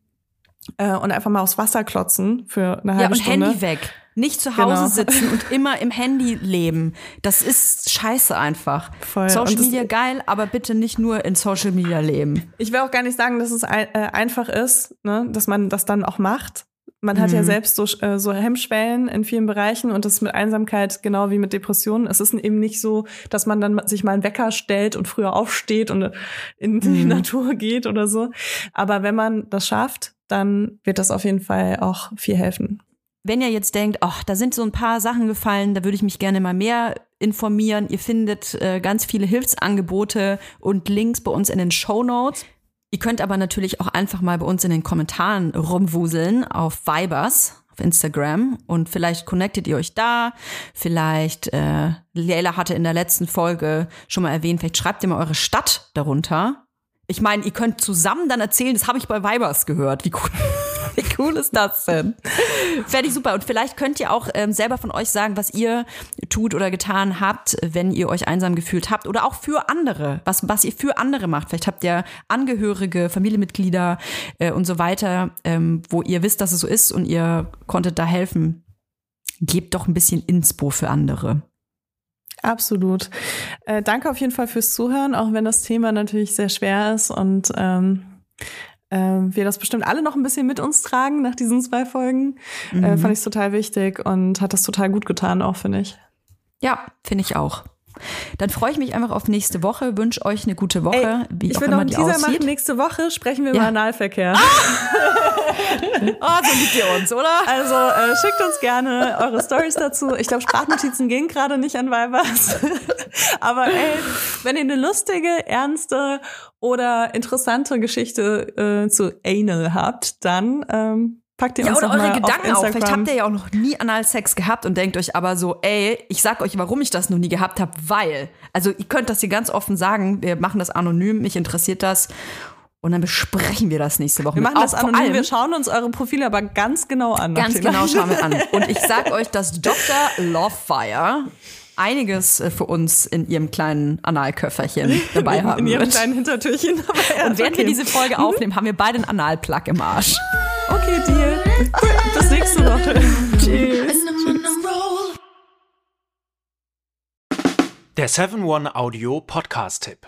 S1: Äh, und einfach mal aufs Wasser klotzen für eine halbe
S2: Ja, und
S1: Stunde.
S2: Handy weg. Nicht zu Hause
S1: Genau.
S2: sitzen und immer im Handy leben. Das ist scheiße einfach.
S1: Voll.
S2: Social Media geil, aber bitte nicht nur in Social Media leben.
S1: Ich will auch gar nicht sagen, dass es ein, äh, einfach ist, ne, dass man das dann auch macht. Man hat ja
S2: Mhm.
S1: selbst so, äh, so Hemmschwellen in vielen Bereichen und das ist mit Einsamkeit genau wie mit Depressionen. Es ist eben nicht so, dass man dann sich mal einen Wecker stellt und früher aufsteht und in die
S2: Mhm.
S1: Natur geht oder so. Aber wenn man das schafft, dann wird das auf jeden Fall auch viel helfen.
S2: Wenn ihr jetzt denkt, ach, da sind so ein paar Sachen gefallen, da würde ich mich gerne mal mehr informieren. Ihr findet äh, ganz viele Hilfsangebote und Links bei uns in den Show Notes. Ihr könnt aber natürlich auch einfach mal bei uns in den Kommentaren rumwuseln auf Vibers auf Instagram und vielleicht connectet ihr euch da. Vielleicht, äh, Leila hatte in der letzten Folge schon mal erwähnt, vielleicht schreibt ihr mal eure Stadt darunter. Ich meine, ihr könnt zusammen dann erzählen, das habe ich bei Vibers gehört. Wie cool, wie cool ist das denn? Fände ich super. Und vielleicht könnt ihr auch ähm, selber von euch sagen, was ihr tut oder getan habt, wenn ihr euch einsam gefühlt habt. Oder auch für andere, was, was ihr für andere macht. Vielleicht habt ihr Angehörige, Familienmitglieder äh, und so weiter, ähm, wo ihr wisst, dass es so ist und ihr konntet da helfen. Gebt doch ein bisschen Inspo für andere.
S1: Absolut. Äh, danke auf jeden Fall fürs Zuhören, auch wenn das Thema natürlich sehr schwer ist und ähm, äh, wir das bestimmt alle noch ein bisschen mit uns tragen nach diesen zwei Folgen. Äh, fand ich es total wichtig und hat das total gut getan, auch finde ich.
S2: Ja, finde ich auch. Dann freue ich mich einfach auf nächste Woche, wünsche euch eine gute Woche,
S1: Ey,
S2: wie
S1: ich will noch einen Teaser
S2: aussieht.
S1: machen. Nächste Woche sprechen wir
S2: Ja.
S1: über Analverkehr.
S2: Oh, so liebt ihr uns, oder?
S1: Also äh, schickt uns gerne eure Stories dazu. Ich glaube, Sprachnotizen gehen gerade nicht an Vibers. Aber ey, wenn ihr eine lustige, ernste oder interessante Geschichte äh, zu Anal habt, dann ähm, packt ihr
S2: Ja,
S1: uns
S2: oder eure Gedanken
S1: auf. Instagram.
S2: Vielleicht habt ihr ja auch noch nie Analsex gehabt und denkt euch aber so, ey, ich sag euch, warum ich das noch nie gehabt habe, weil. Also ihr könnt das hier ganz offen sagen, wir machen das anonym, mich interessiert das. Und dann besprechen wir das nächste Woche.
S1: wir machen das anonym,
S2: allem-
S1: wir schauen uns eure Profile aber ganz genau an.
S2: Ganz genau schauen wir an. Und ich sag euch, dass Dr. Lovefire einiges äh, für uns in ihrem kleinen Analköfferchen dabei
S1: in,
S2: haben
S1: in ihrem
S2: wird.
S1: kleinen Hintertürchen.
S2: Und während wir
S1: okay.
S2: diese Folge aufnehmen, haben wir beide einen Analplug im Arsch.
S1: Okay, Deal. Bis nächste Woche. Tschüss.
S4: Der 7-One-Audio-Podcast-Tipp.